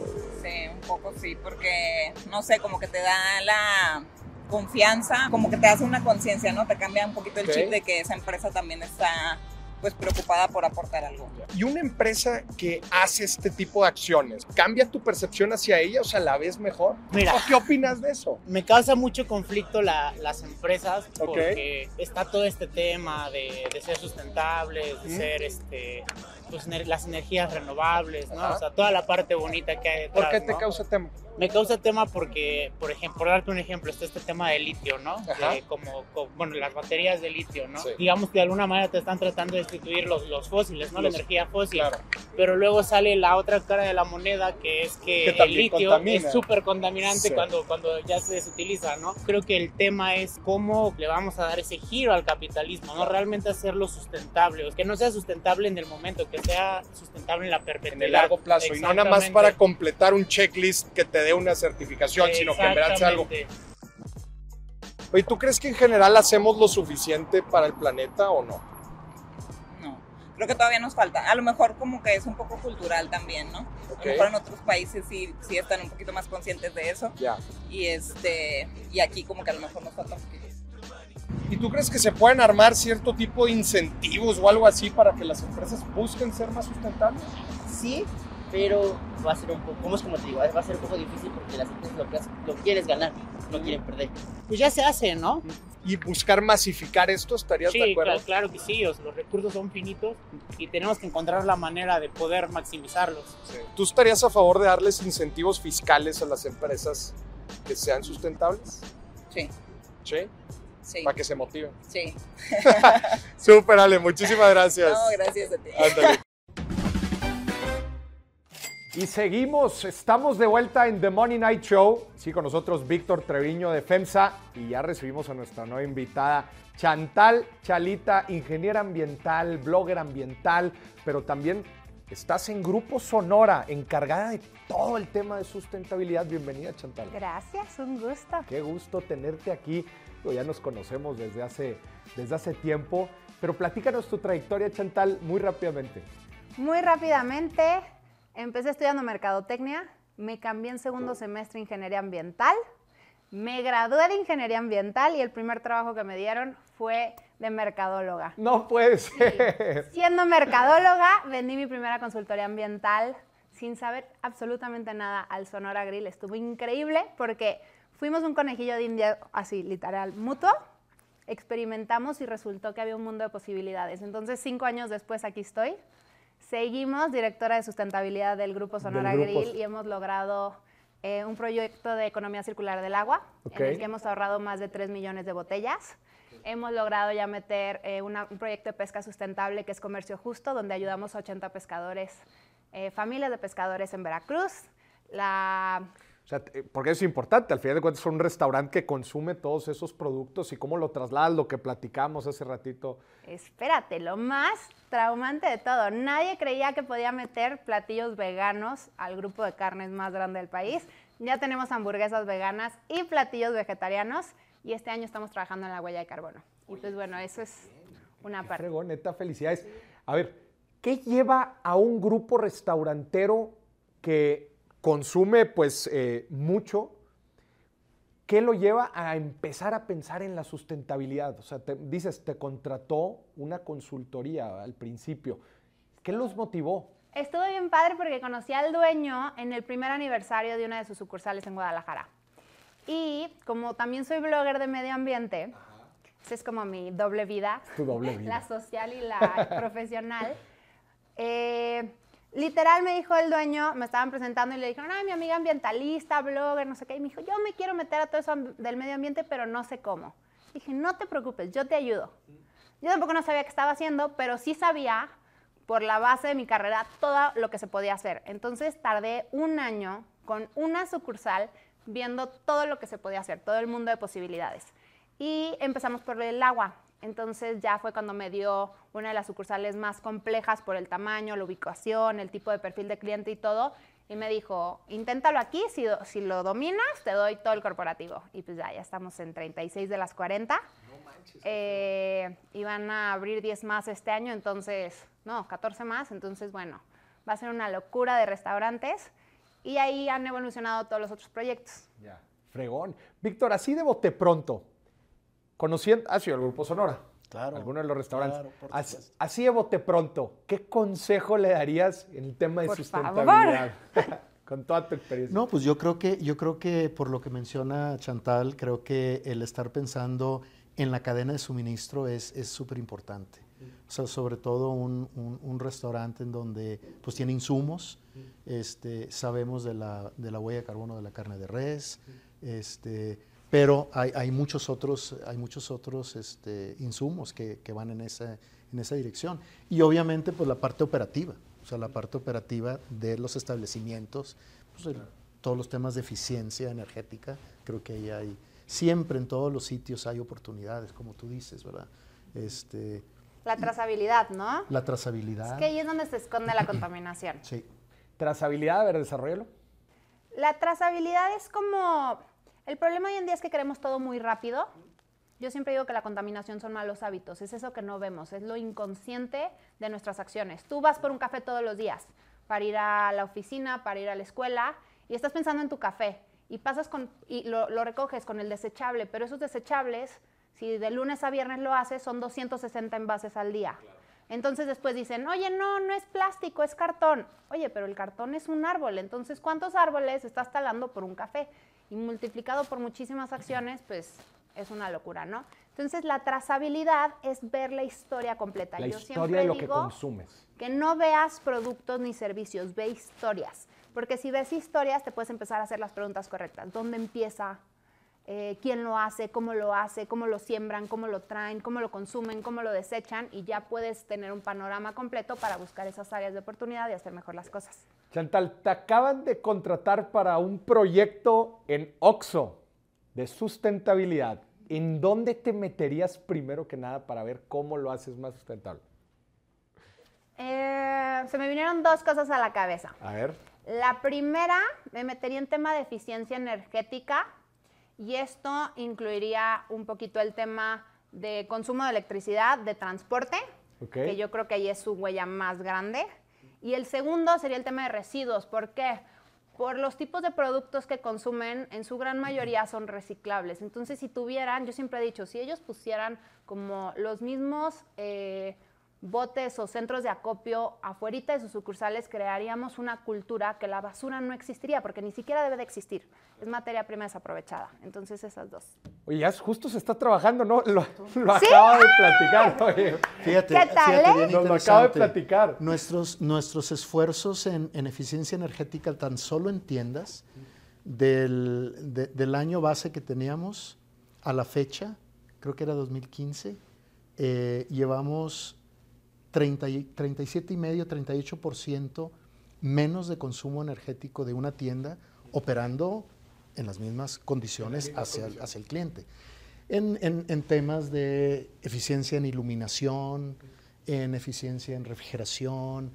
Sí, un poco sí, porque no sé, como que te da la confianza, como que te hace una conciencia, ¿no? Te cambia un poquito el chip de que esa empresa también está pues preocupada por aportar algo. Y una empresa que hace este tipo de acciones, ¿cambia tu percepción hacia ella? O sea, ¿la ves mejor? Mira, ¿O ¿Qué opinas de eso? Me causa mucho conflicto las empresas porque está todo este tema de, ser sustentables, de ser este, pues, las energías renovables, ¿no? O sea, toda la parte bonita que hay detrás. ¿Por qué te causa tema? Me causa tema porque, por ejemplo, por darte un ejemplo, está este tema de litio, ¿no? como, bueno, las baterías de litio, ¿no? Digamos que de alguna manera te están tratando de sustituir los, los fósiles, ¿no? la energía fósil. Pero luego sale la otra cara de la moneda que es que, el litio es súper contaminante cuando, cuando ya se desutiliza, ¿no? Creo que el tema es cómo le vamos a dar ese giro al capitalismo, ¿no? Realmente hacerlo sustentable, que no sea sustentable en el momento, que sea sustentable en la perpetuidad. En el largo plazo y no nada más para completar un checklist que te de una certificación, sino que en verdad sea algo. Oye, ¿tú crees que en general hacemos lo suficiente para el planeta o no? No, creo que todavía nos falta. A lo mejor como que es un poco cultural también, ¿no? A lo mejor en otros países sí, sí están un poquito más conscientes de eso. Ya. Y, este, y aquí como que a lo mejor nos falta un poquito. ¿Y tú crees que se pueden armar cierto tipo de incentivos o algo así para que las empresas busquen ser más sustentables? Sí, pero va a ser un poco, como es como te digo, va a ser un poco difícil porque las empresas lo que lo quieres ganar, no quieren perder. Pues ya se hace, ¿no? Y buscar masificar esto, ¿estarías de acuerdo? Claro, claro que sí, los recursos son finitos y tenemos que encontrar la manera de poder maximizarlos. ¿Tú estarías a favor de darles incentivos fiscales a las empresas que sean sustentables? Sí. ¿Sí? Sí. Para que se motiven. Sí. <laughs> Súper, Ale, muchísimas gracias. No, gracias a ti. Y seguimos, estamos de vuelta en The Money Night Show. Sí, con nosotros Víctor Treviño de FEMSA y ya recibimos a nuestra nueva invitada, Chantal Chalita, ingeniera ambiental, blogger ambiental, pero también estás en Grupo Sonora, encargada de todo el tema de sustentabilidad. Bienvenida, Chantal. Gracias, un gusto. Qué gusto tenerte aquí. Ya nos conocemos desde hace, desde hace tiempo, pero platícanos tu trayectoria, Chantal, muy rápidamente. Muy rápidamente, Empecé estudiando mercadotecnia, me cambié en segundo semestre ingeniería ambiental, me gradué de ingeniería ambiental y el primer trabajo que me dieron fue de mercadóloga. No puede ser. Siendo mercadóloga, vendí mi primera consultoría ambiental sin saber absolutamente nada al Sonora Grill. Estuvo increíble porque fuimos un conejillo de India, así literal, mutuo. Experimentamos y resultó que había un mundo de posibilidades. Entonces, cinco años después, aquí estoy Seguimos, directora de sustentabilidad del Grupo Sonora Grill, y hemos logrado eh, un proyecto de economía circular del agua, en el que hemos ahorrado más de 3 millones de botellas. Hemos logrado ya meter eh, un proyecto de pesca sustentable que es Comercio Justo, donde ayudamos a 80 pescadores, eh, familias de pescadores en Veracruz. La o sea, eh, porque es importante, al final de cuentas es un restaurante que consume todos esos productos y cómo lo trasladas, lo que platicamos hace ratito. Espérate, lo más traumante de todo, nadie creía que podía meter platillos veganos al grupo de carnes más grande del país. Ya tenemos hamburguesas veganas y platillos vegetarianos y este año estamos trabajando en la huella de carbono. Y pues bueno, eso es una Qué parte. fregón, neta, felicidades. A ver, ¿qué lleva a un grupo restaurantero que consume pues eh, mucho? ¿Qué lo lleva a empezar a pensar en la sustentabilidad? O sea, te- dices, te contrató una consultoría al principio. ¿Qué los motivó? Estuvo bien padre porque conocí al dueño en el primer aniversario de una de sus sucursales en Guadalajara. Y como también soy blogger de medio ambiente, esa es como mi doble vida, Tu doble <laughs> vida. la social y la <laughs> profesional. eh, literal me dijo el dueño, me estaban presentando y le dijeron, ay, mi amiga ambientalista, blogger, no sé qué. Y me dijo, yo me quiero meter a todo eso del medio ambiente, pero no sé cómo. Dije, no te preocupes, yo te ayudo. Yo tampoco no sabía qué estaba haciendo, pero sí sabía por la base de mi carrera todo lo que se podía hacer. Entonces tardé un año con una sucursal viendo todo lo que se podía hacer, todo el mundo de posibilidades. Y empezamos por el agua. Entonces ya fue cuando me dio una de las sucursales más complejas por el tamaño, la ubicación, el tipo de perfil de cliente y todo. Y me dijo, inténtalo aquí, si, si lo dominas, te doy todo el corporativo. Y pues ya, ya estamos en 36 de las 40. Eh, iban a abrir 10 más este año, entonces, no, 14 más, entonces bueno, va a ser una locura de restaurantes y ahí han evolucionado todos los otros proyectos. Ya. Fregón. Víctor, así de bote pronto, conociendo, ha sido el Grupo Sonora. Claro, Algunos de los restaurantes. claro, así de bote pronto, ¿qué consejo le darías en el tema de Por sustentabilidad? <laughs> Con toda tu experiencia. No, pues yo creo que, yo creo que por lo que menciona Chantal, creo que el estar pensando en la cadena de suministro es súper importante. O sea, sobre todo un, un- un restaurante en donde pues tiene insumos, este, sabemos de la, de la huella de carbono de la carne de res, este, pero hay, hay muchos otros, hay muchos otros este, insumos que, que van en esa, en esa dirección. Y obviamente pues la parte operativa, o sea, la parte operativa de los establecimientos, pues, el- todos los temas de eficiencia energética, creo que ahí hay, siempre en todos los sitios hay oportunidades, como tú dices, ¿verdad? Este, La trazabilidad, ¿no? la trazabilidad. Es que ahí es donde se esconde la contaminación. Sí. Trazabilidad, a ver, desarrollalo. La trazabilidad es como... El problema hoy en día es que queremos todo muy rápido. Yo siempre digo que la contaminación son malos hábitos, es eso que no vemos, es lo inconsciente de nuestras acciones. Tú vas por un café todos los días para ir a la oficina, para ir a la escuela y estás pensando en tu café y pasas con y lo, lo recoges con el desechable, pero esos desechables, si de lunes a viernes lo haces, son 260 envases al día. Entonces después dicen, oye, no, no es plástico, es cartón. Oye, pero el cartón es un árbol, entonces ¿cuántos árboles estás talando por un café? Y multiplicado por muchísimas acciones, pues es una locura, ¿no? Entonces la trazabilidad es ver la historia completa. La Yo historia siempre de lo que digo consumes. que no veas productos ni servicios, ve historias. Porque si ves historias, te puedes empezar a hacer las preguntas correctas. ¿Dónde empieza? Eh, ¿Quién lo hace? ¿Cómo lo hace? ¿Cómo lo siembran? ¿Cómo lo traen? ¿Cómo lo consumen? ¿Cómo lo desechan? Y ya puedes tener un panorama completo para buscar esas áreas de oportunidad y hacer mejor las cosas. Chantal, te acaban de contratar para un proyecto en OXO de sustentabilidad. ¿En dónde te meterías primero que nada para ver cómo lo haces más sustentable? Eh, se me vinieron dos cosas a la cabeza. A ver. La primera, me metería en tema de eficiencia energética y esto incluiría un poquito el tema de consumo de electricidad, de transporte, que yo creo que ahí es su huella más grande. Y el segundo sería el tema de residuos. ¿Por qué? Por los tipos de productos que consumen, en su gran mayoría son reciclables. Entonces, si tuvieran, yo siempre he dicho, si ellos pusieran como los mismos eh, botes o centros de acopio afuerita de sus sucursales, crearíamos una cultura que la basura no existiría, porque ni siquiera debe de existir. Es materia prima desaprovechada. Entonces, esas dos. Oye, ya justo se está trabajando, ¿no? Lo, lo acaba de platicar. Oye. Fíjate, ¿Qué tal, fíjate, eh? bien Nos lo acaba de platicar. Nuestros, nuestros esfuerzos en, en eficiencia energética, tan solo en tiendas, del, de- del año base que teníamos a la fecha, creo que era 2015, eh, llevamos 30 y- 37,5, 38% menos de consumo energético de una tienda operando en las mismas condiciones hacia, hacia el cliente. En, en- en temas de eficiencia en iluminación, en eficiencia en refrigeración,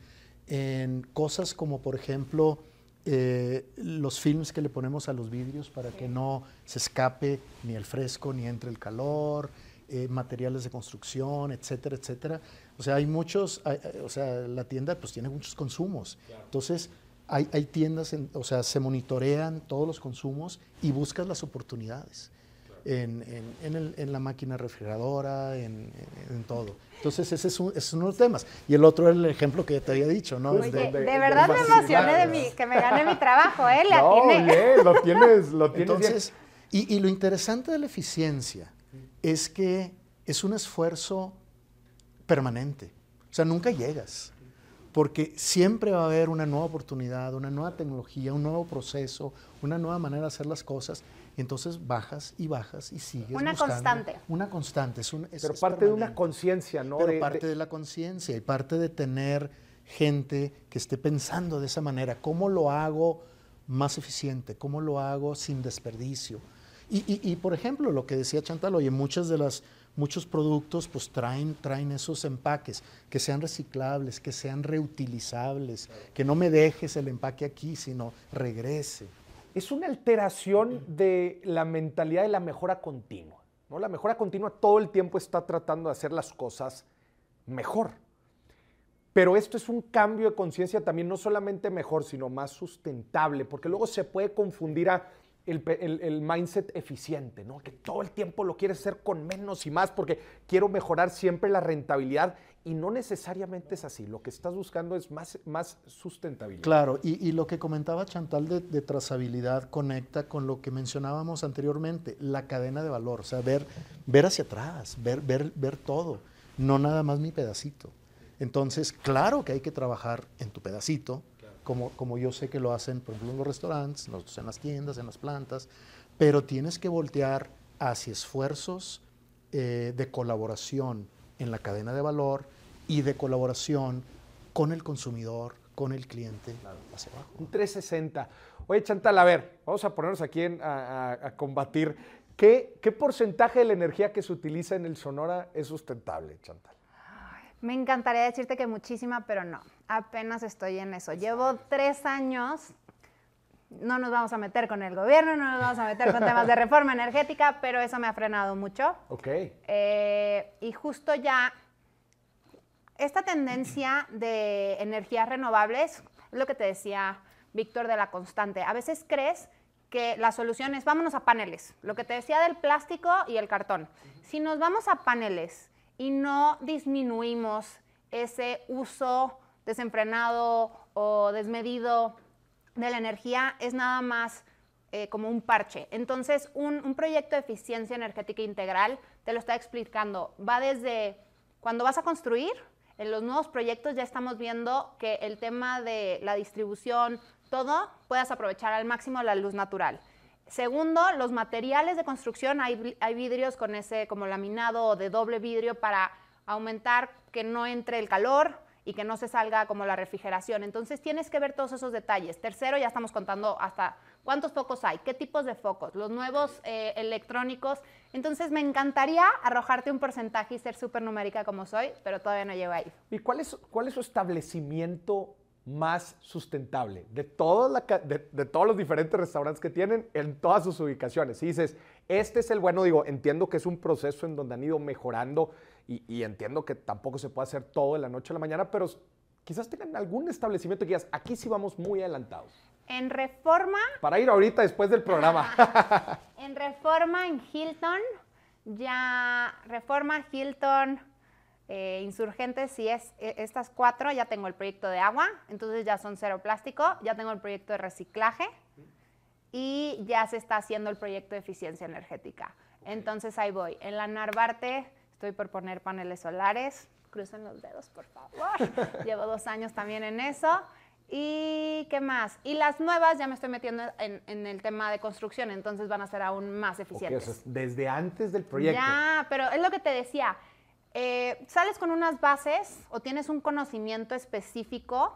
en cosas como, por ejemplo, eh, los films que le ponemos a los vidrios para que no se escape ni el fresco ni entre el calor, eh, materiales de construcción, etcétera, etcétera. O sea, hay muchos, o sea, la tienda pues tiene muchos consumos. Entonces, hay, hay tiendas, o sea, se monitorean todos los consumos y buscas las oportunidades en, en, en, la máquina refrigeradora, en, todo. Entonces, ese es, uno de los temas. Y el otro es el ejemplo que te había dicho, ¿no? de, verdad me emocioné de mí, que me gané mi trabajo, ¿eh? Le no, bien, lo tienes, lo tienes Entonces, Y, y lo interesante de la eficiencia es que es un esfuerzo permanente. O sea, nunca llegas porque siempre va a haber una nueva oportunidad, una nueva tecnología, un nuevo proceso, una nueva manera de hacer las cosas. Y entonces bajas y bajas y sigues. Una constante. Una constante. Es un, Pero parte de una conciencia, ¿no? Pero parte de... la conciencia y parte de tener gente que esté pensando de esa manera. ¿Cómo lo hago más eficiente? ¿Cómo lo hago sin desperdicio? Y, y por ejemplo, lo que decía Chantal, oye, muchas de las muchos productos pues traen, traen esos empaques, que sean reciclables, que sean reutilizables, que no me dejes el empaque aquí, sino regrese. Es una alteración de la mentalidad de la mejora continua. ¿no? La mejora continua todo el tiempo está tratando de hacer las cosas mejor. Pero esto es un cambio de conciencia también no solamente mejor, sino más sustentable, porque luego se puede confundir a el, mindset eficiente, ¿no? Que todo el tiempo lo quieres hacer con menos y más porque quiero mejorar siempre la rentabilidad y no necesariamente es así. Lo que estás buscando es más, más sustentabilidad. Claro, y, lo que comentaba Chantal de, trazabilidad conecta con lo que mencionábamos anteriormente, la cadena de valor, o sea, ver, ver hacia atrás, ver, ver, ver todo, no nada más mi pedacito. Entonces, claro que hay que trabajar en tu pedacito, como, como yo sé que lo hacen, por ejemplo, en los restaurantes, en las tiendas, en las plantas, pero tienes que voltear hacia esfuerzos eh, de colaboración en la cadena de valor y de colaboración con el consumidor, con el cliente, hacia abajo. Un 360. Oye, Chantal, a ver, vamos a ponernos aquí a, combatir. ¿Qué, ¿Qué porcentaje de la energía que se utiliza en el Sonora es sustentable, Chantal? Me encantaría decirte que muchísima, pero no. Apenas estoy en eso. Llevo tres años. No nos vamos a meter con el gobierno, no nos vamos a meter con temas de reforma energética, pero eso me ha frenado mucho. Ok. Eh, y justo ya esta tendencia de energías renovables, es lo que te decía Víctor de la constante. A veces crees que la solución es vámonos a paneles, lo que te decía del plástico y el cartón. Si nos vamos a paneles y no disminuimos ese uso desenfrenado o desmedido de la energía, es nada más eh, como un parche. Entonces, un, un, proyecto de eficiencia energética integral, te lo está explicando, va desde cuando vas a construir, en los nuevos proyectos ya estamos viendo que el tema de la distribución, todo, puedas aprovechar al máximo la luz natural. Segundo, los materiales de construcción, hay, vidrios con ese como laminado o de doble vidrio para aumentar que no entre el calor y que no se salga como la refrigeración. Entonces tienes que ver todos esos detalles. Tercero, ya estamos contando hasta cuántos focos hay, qué tipos de focos, los nuevos eh, electrónicos. Entonces me encantaría arrojarte un porcentaje y ser súper numérica como soy, pero todavía no llego ahí. ¿Y cuál es, cuál es su establecimiento más sustentable de, de, todos los diferentes restaurantes que tienen en todas sus ubicaciones. Y dices, este es el bueno, digo, entiendo que es un proceso en donde han ido mejorando y, entiendo que tampoco se puede hacer todo de la noche a la mañana, pero quizás tengan algún establecimiento que digas, aquí sí vamos muy adelantados. En Reforma. Para ir ahorita después del programa. <laughs> en Reforma, en Hilton, ya Reforma, Hilton, eh, insurgentes, si es e, estas cuatro, ya tengo el proyecto de agua, entonces ya son cero plástico, ya tengo el proyecto de reciclaje y ya se está haciendo el proyecto de eficiencia energética. Entonces ahí voy. En la Narvarte estoy por poner paneles solares. Crucen los dedos, por favor. <laughs> Llevo dos años también en eso. ¿Y qué más? Y las nuevas ya me estoy metiendo en, el tema de construcción, entonces van a ser aún más eficientes. desde antes del proyecto. Ya, pero es lo que te decía. Eh, sales con unas bases o tienes un conocimiento específico.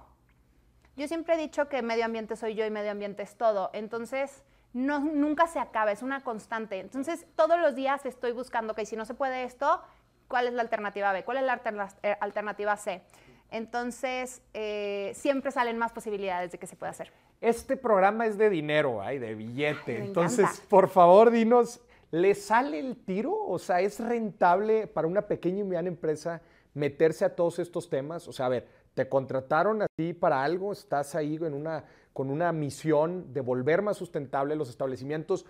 Yo siempre he dicho que medio ambiente soy yo y medio ambiente es todo. Entonces, no, nunca se acaba, es una constante. Entonces, todos los días estoy buscando que si no se puede esto, ¿cuál es la alternativa B? ¿Cuál es la eh, alternativa C? Entonces, eh, siempre salen más posibilidades de que se pueda hacer. Este programa es de dinero, ay, de billete. Me Entonces, encanta. por favor, dinos, ¿le sale el tiro? O sea, ¿es rentable para una pequeña y mediana empresa meterse a todos estos temas? O sea, a ver, te contrataron a ti para algo, estás ahí en una, con una misión de volver más sustentable los establecimientos.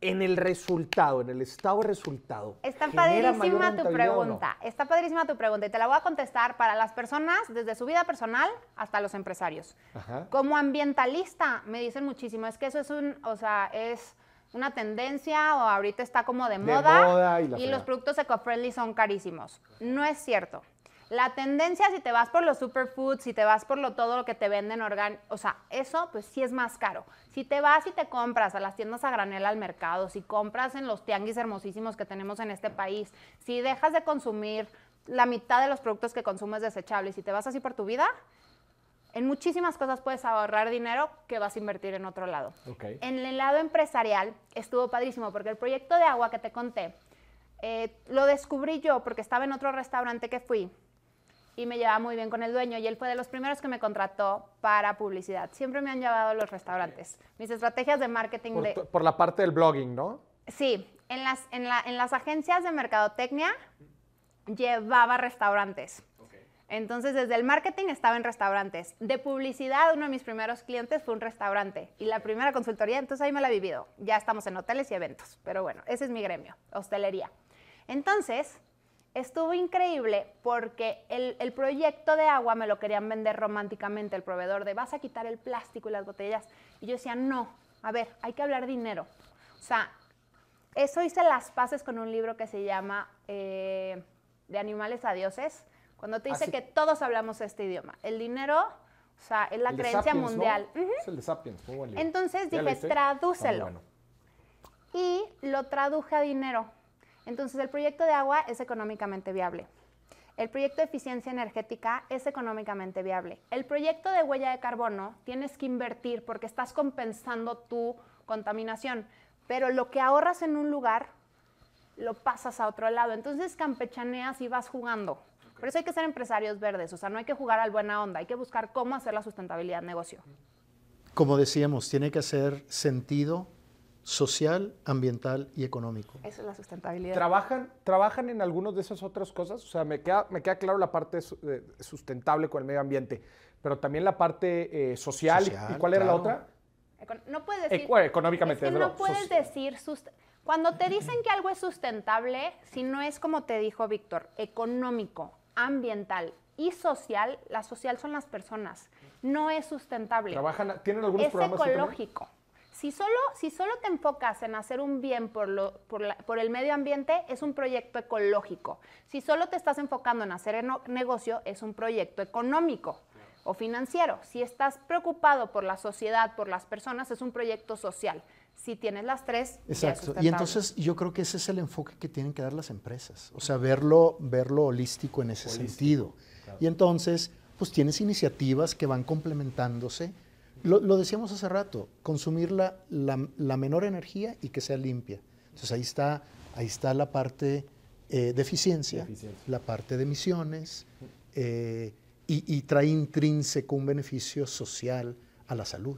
En el resultado, en el estado de resultado. Está ¿genera mayor padrísima tu no? pregunta. Está padrísima tu pregunta y te la voy a contestar para las personas desde su vida personal hasta los empresarios. Ajá. Como ambientalista me dicen muchísimo, es que eso es un, o sea, es una tendencia o ahorita está como de, De moda, moda y los productos eco-friendly son carísimos. No es cierto. La tendencia, si te vas por los superfoods, si te vas por lo, todo lo que te venden orgánico, o sea, eso pues sí es más caro. Si te vas y te compras a las tiendas a granel al mercado, si compras en los tianguis hermosísimos que tenemos en este país, si dejas de consumir la mitad de los productos que consumes desechables y te vas así por tu vida, en muchísimas cosas puedes ahorrar dinero que vas a invertir en otro lado. En el lado empresarial estuvo padrísimo porque el proyecto de agua que te conté eh, lo descubrí yo porque estaba en otro restaurante que fui y me llevaba muy bien con el dueño y él fue de los primeros que me contrató para publicidad. Siempre me han llevado a los restaurantes. Mis estrategias de marketing Por, de... por la parte del blogging, ¿no? Sí, en las, en, la- en las agencias de mercadotecnia llevaba restaurantes. Entonces, desde el marketing estaba en restaurantes. De publicidad, uno de mis primeros clientes fue un restaurante. Y la primera consultoría, entonces ahí me la he vivido. Ya estamos en hoteles y eventos. Pero bueno, ese es mi gremio, hostelería. Entonces, estuvo increíble porque el, proyecto de agua me lo querían vender románticamente, el proveedor de vas a quitar el plástico y las botellas. Y yo decía, no, a ver, hay que hablar dinero. O sea, eso hice las paces con un libro que se llama eh, De animales a dioses, cuando te dice Así- que todos hablamos este idioma. El dinero, o sea, es la creencia Sapiens, ¿no? mundial. Ujú. Es el de Sapiens, muy buen libro. Entonces ¿Ya lo dije, tradúcelo. Bueno. Y lo traduje a dinero. Entonces el proyecto de agua es económicamente viable. El proyecto de eficiencia energética es económicamente viable. El proyecto de huella de carbono tienes que invertir porque estás compensando tu contaminación. Pero lo que ahorras en un lugar lo pasas a otro lado. Entonces campechaneas y vas jugando. Por eso hay que ser empresarios verdes. O sea, no hay que jugar al buena onda. Hay que buscar cómo hacer la sustentabilidad negocio. Como decíamos, tiene que hacer sentido social, ambiental y económico. Esa es la sustentabilidad. ¿Trabajan, ¿Trabajan en algunas de esas otras cosas? O sea, me queda, me queda claro la parte eh, sustentable con el medio ambiente, pero también la parte eh, social. ¿Y- Social, ¿Y cuál era la claro. otra? Econ- No puedes decir. Ecu- económicamente, Es que no puedes decir. Cuando te dicen que algo es sustentable, si no es como te dijo Víctor, económico, ambiental y social, la social son las personas. No es sustentable. ¿Trabajan, ¿Tienen algunos Es programas? ecológico. Si solo, si solo te enfocas en hacer un bien por, lo- por, la- por el medio ambiente, es un proyecto ecológico. Si solo te estás enfocando en hacer eno- negocio, es un proyecto económico o financiero. Si estás preocupado por la sociedad, por las personas, es un proyecto social. Si tienes las tres, ya es Exacto. Y entonces yo creo que ese es el enfoque que tienen que dar las empresas. O sea, verlo, verlo holístico en ese sentido. Y entonces, pues tienes iniciativas que van complementándose. Lo, lo decíamos hace rato, consumir la, la- la menor energía y que sea limpia. Entonces ahí está, ahí está la parte eh, de eficiencia, De eficiencia. la parte de emisiones eh, y, y trae intrínseco un beneficio social a la salud.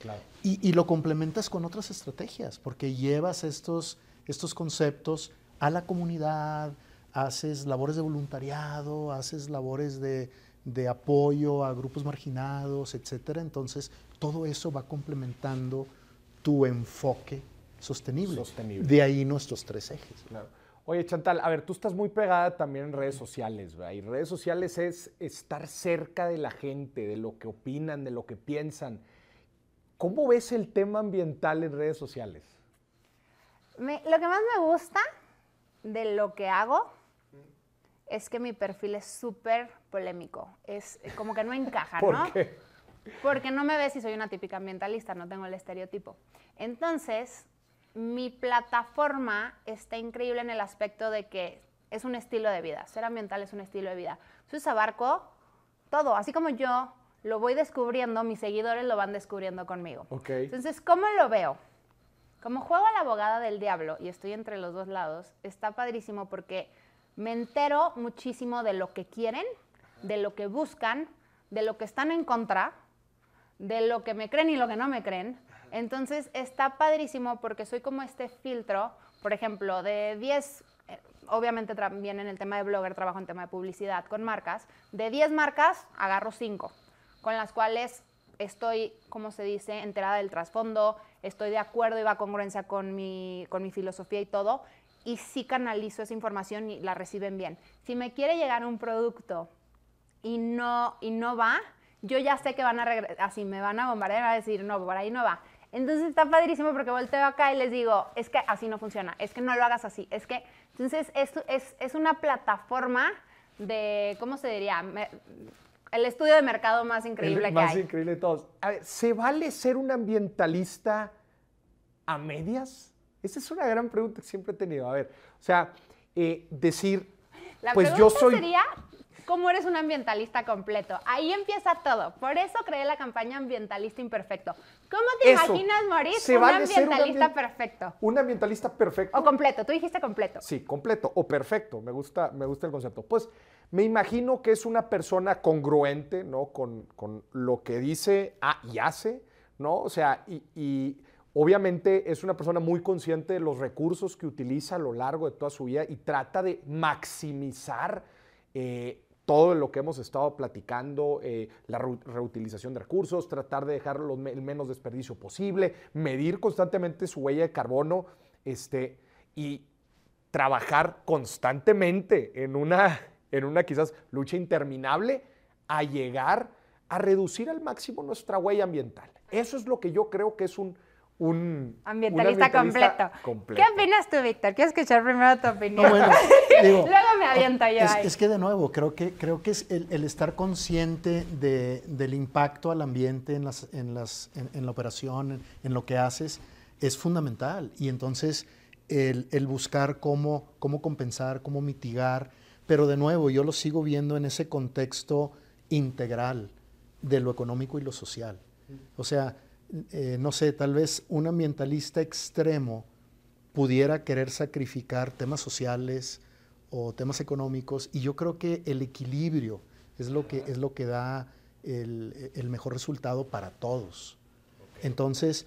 Claro. Y, y lo complementas con otras estrategias, porque llevas estos, estos conceptos a la comunidad, haces labores de voluntariado, haces labores de, de apoyo a grupos marginados, etcétera. Entonces, todo eso va complementando tu enfoque sostenible. Sostenible. De ahí nuestros tres ejes. Claro. Oye, Chantal, a ver, tú estás muy pegada también en redes sociales, ¿verdad? Y redes sociales es estar cerca de la gente, de lo que opinan, de lo que piensan. ¿Cómo ves el tema ambiental en redes sociales? Me- lo que más me gusta de lo que hago es que mi perfil es súper polémico. Es como que no encaja, <laughs> ¿Por ¿no? qué? Porque no me ves si soy una típica ambientalista, no tengo el estereotipo. Entonces, mi plataforma está increíble en el aspecto de que es un estilo de vida. Ser ambiental es un estilo de vida. Entonces abarco todo. Así como yo lo voy descubriendo, mis seguidores lo van descubriendo conmigo. Ok. Entonces, ¿cómo lo veo? Como juego a la abogada del diablo y estoy entre los dos lados, está padrísimo porque me entero muchísimo de lo que quieren, de lo que buscan, de lo que están en contra, de lo que me creen y lo que no me creen. Entonces está padrísimo porque soy como este filtro, por ejemplo, de 10, eh, obviamente también en el tema de blogger trabajo en tema de publicidad con marcas, de 10 marcas agarro 5, con las cuales estoy, como se dice, enterada del trasfondo, estoy de acuerdo y va congruencia con mi, con mi filosofía y todo, y sí canalizo esa información y la reciben bien. Si me quiere llegar un producto y no, y no va, yo ya sé que van a regresar, así me van a bombardear a decir, no, por ahí no va. Entonces está padrísimo porque volteo acá y les digo, es que así no funciona, es que no lo hagas así, es que, entonces es, es, es una plataforma de, ¿cómo se diría? El estudio de mercado más increíble el que más hay. increíble de todos. A ver, ¿se vale ser un ambientalista a medias? Esa es una gran pregunta que siempre he tenido. A ver, o sea, eh, decir, La pues pregunta yo soy... sería, ¿cómo eres un ambientalista completo? Ahí empieza todo. Por eso creé la campaña Ambientalista Imperfecto. ¿Cómo te Eso, imaginas, Moris, se un vale ser un ambientalista ambien- perfecto? Un ambientalista perfecto. O completo, tú dijiste completo. Sí, completo o perfecto. Me gusta, me gusta el concepto. Pues me imagino que es una persona congruente, ¿no? Con, con lo que dice ah, y hace, ¿no? O sea, y, obviamente es una persona muy consciente de los recursos que utiliza a lo largo de toda su vida y trata de maximizar eh, todo lo que hemos estado platicando, eh, la reu- reutilización de recursos, tratar de dejar el menos desperdicio posible, medir constantemente su huella de carbono, este, y trabajar constantemente en una, en una quizás lucha interminable a llegar a reducir al máximo nuestra huella ambiental. Eso es lo que yo creo que es un, un un Ambientalista, ambientalista completo. completo. ¿Qué opinas tú, Víctor? Quiero escuchar primero tu opinión. No, bueno, <laughs> digo, Luego me aviento yo es, ahí. es que de nuevo, creo que, creo que es el, el estar consciente de- del impacto al ambiente en, las, en, las, en, en la operación, en, en lo que haces, es fundamental. Y entonces el, el buscar cómo, cómo compensar, cómo mitigar, pero de nuevo, yo lo sigo viendo en ese contexto integral de lo económico y lo social. O sea, eh, no sé, tal vez un ambientalista extremo pudiera querer sacrificar temas sociales o temas económicos y yo creo que el equilibrio es lo que, es lo que da el, el mejor resultado para todos. Entonces,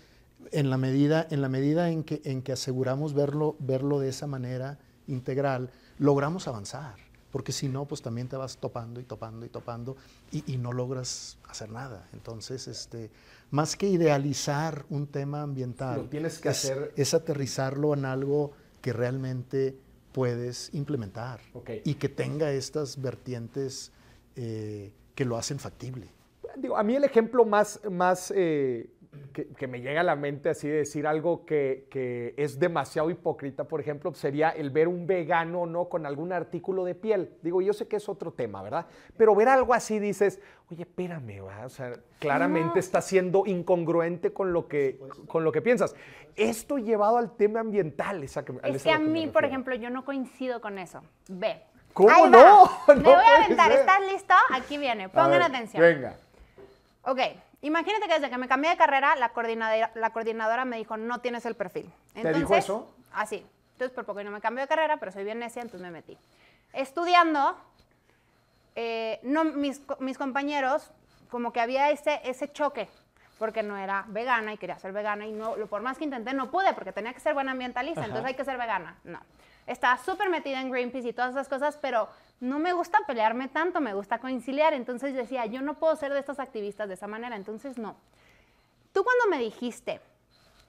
en la medida en, la medida en, que, en que aseguramos verlo, verlo de esa manera integral, logramos avanzar. Porque si no, pues también te vas topando y topando y topando y, y no logras hacer nada. Entonces, este, más que idealizar un tema ambiental, Lo tienes que es, hacer- es aterrizarlo en algo que realmente puedes implementar y que tenga estas vertientes eh, que lo hacen factible. Digo, a mí el ejemplo más, más eh, que, que me llega a la mente, así de decir algo que, que es demasiado hipócrita, por ejemplo, sería el ver un vegano no con algún artículo de piel. Digo, yo sé que es otro tema, ¿verdad? Pero ver algo así dices, oye, espérame, ¿va? o sea, claramente está siendo incongruente con lo que, con lo que piensas. Esto llevado al tema ambiental, esa que, Es que a mí, por ejemplo, yo no coincido con eso. Ve. ¿Cómo no? <laughs> No Me voy a aventar. ser. ¿Estás listo? Aquí viene. Pongan atención. Venga. Ok, imagínate que desde que me cambié de carrera, la coordinadora, la coordinadora me dijo, no tienes el perfil. ¿Te dijo eso? Así. Entonces, por poco no me cambié de carrera, pero soy bien necia, entonces me metí. Estudiando, eh, no, mis, mis compañeros, como que había ese, ese choque, porque no era vegana y quería ser vegana, y no, lo- por más que intenté, no pude, porque tenía que ser buena ambientalista, entonces hay que ser vegana. No. Estaba súper metida en Greenpeace y todas esas cosas, pero no me gusta pelearme tanto, me gusta conciliar. Entonces decía, yo no puedo ser de estas activistas de esa manera, entonces no. Tú cuando me dijiste,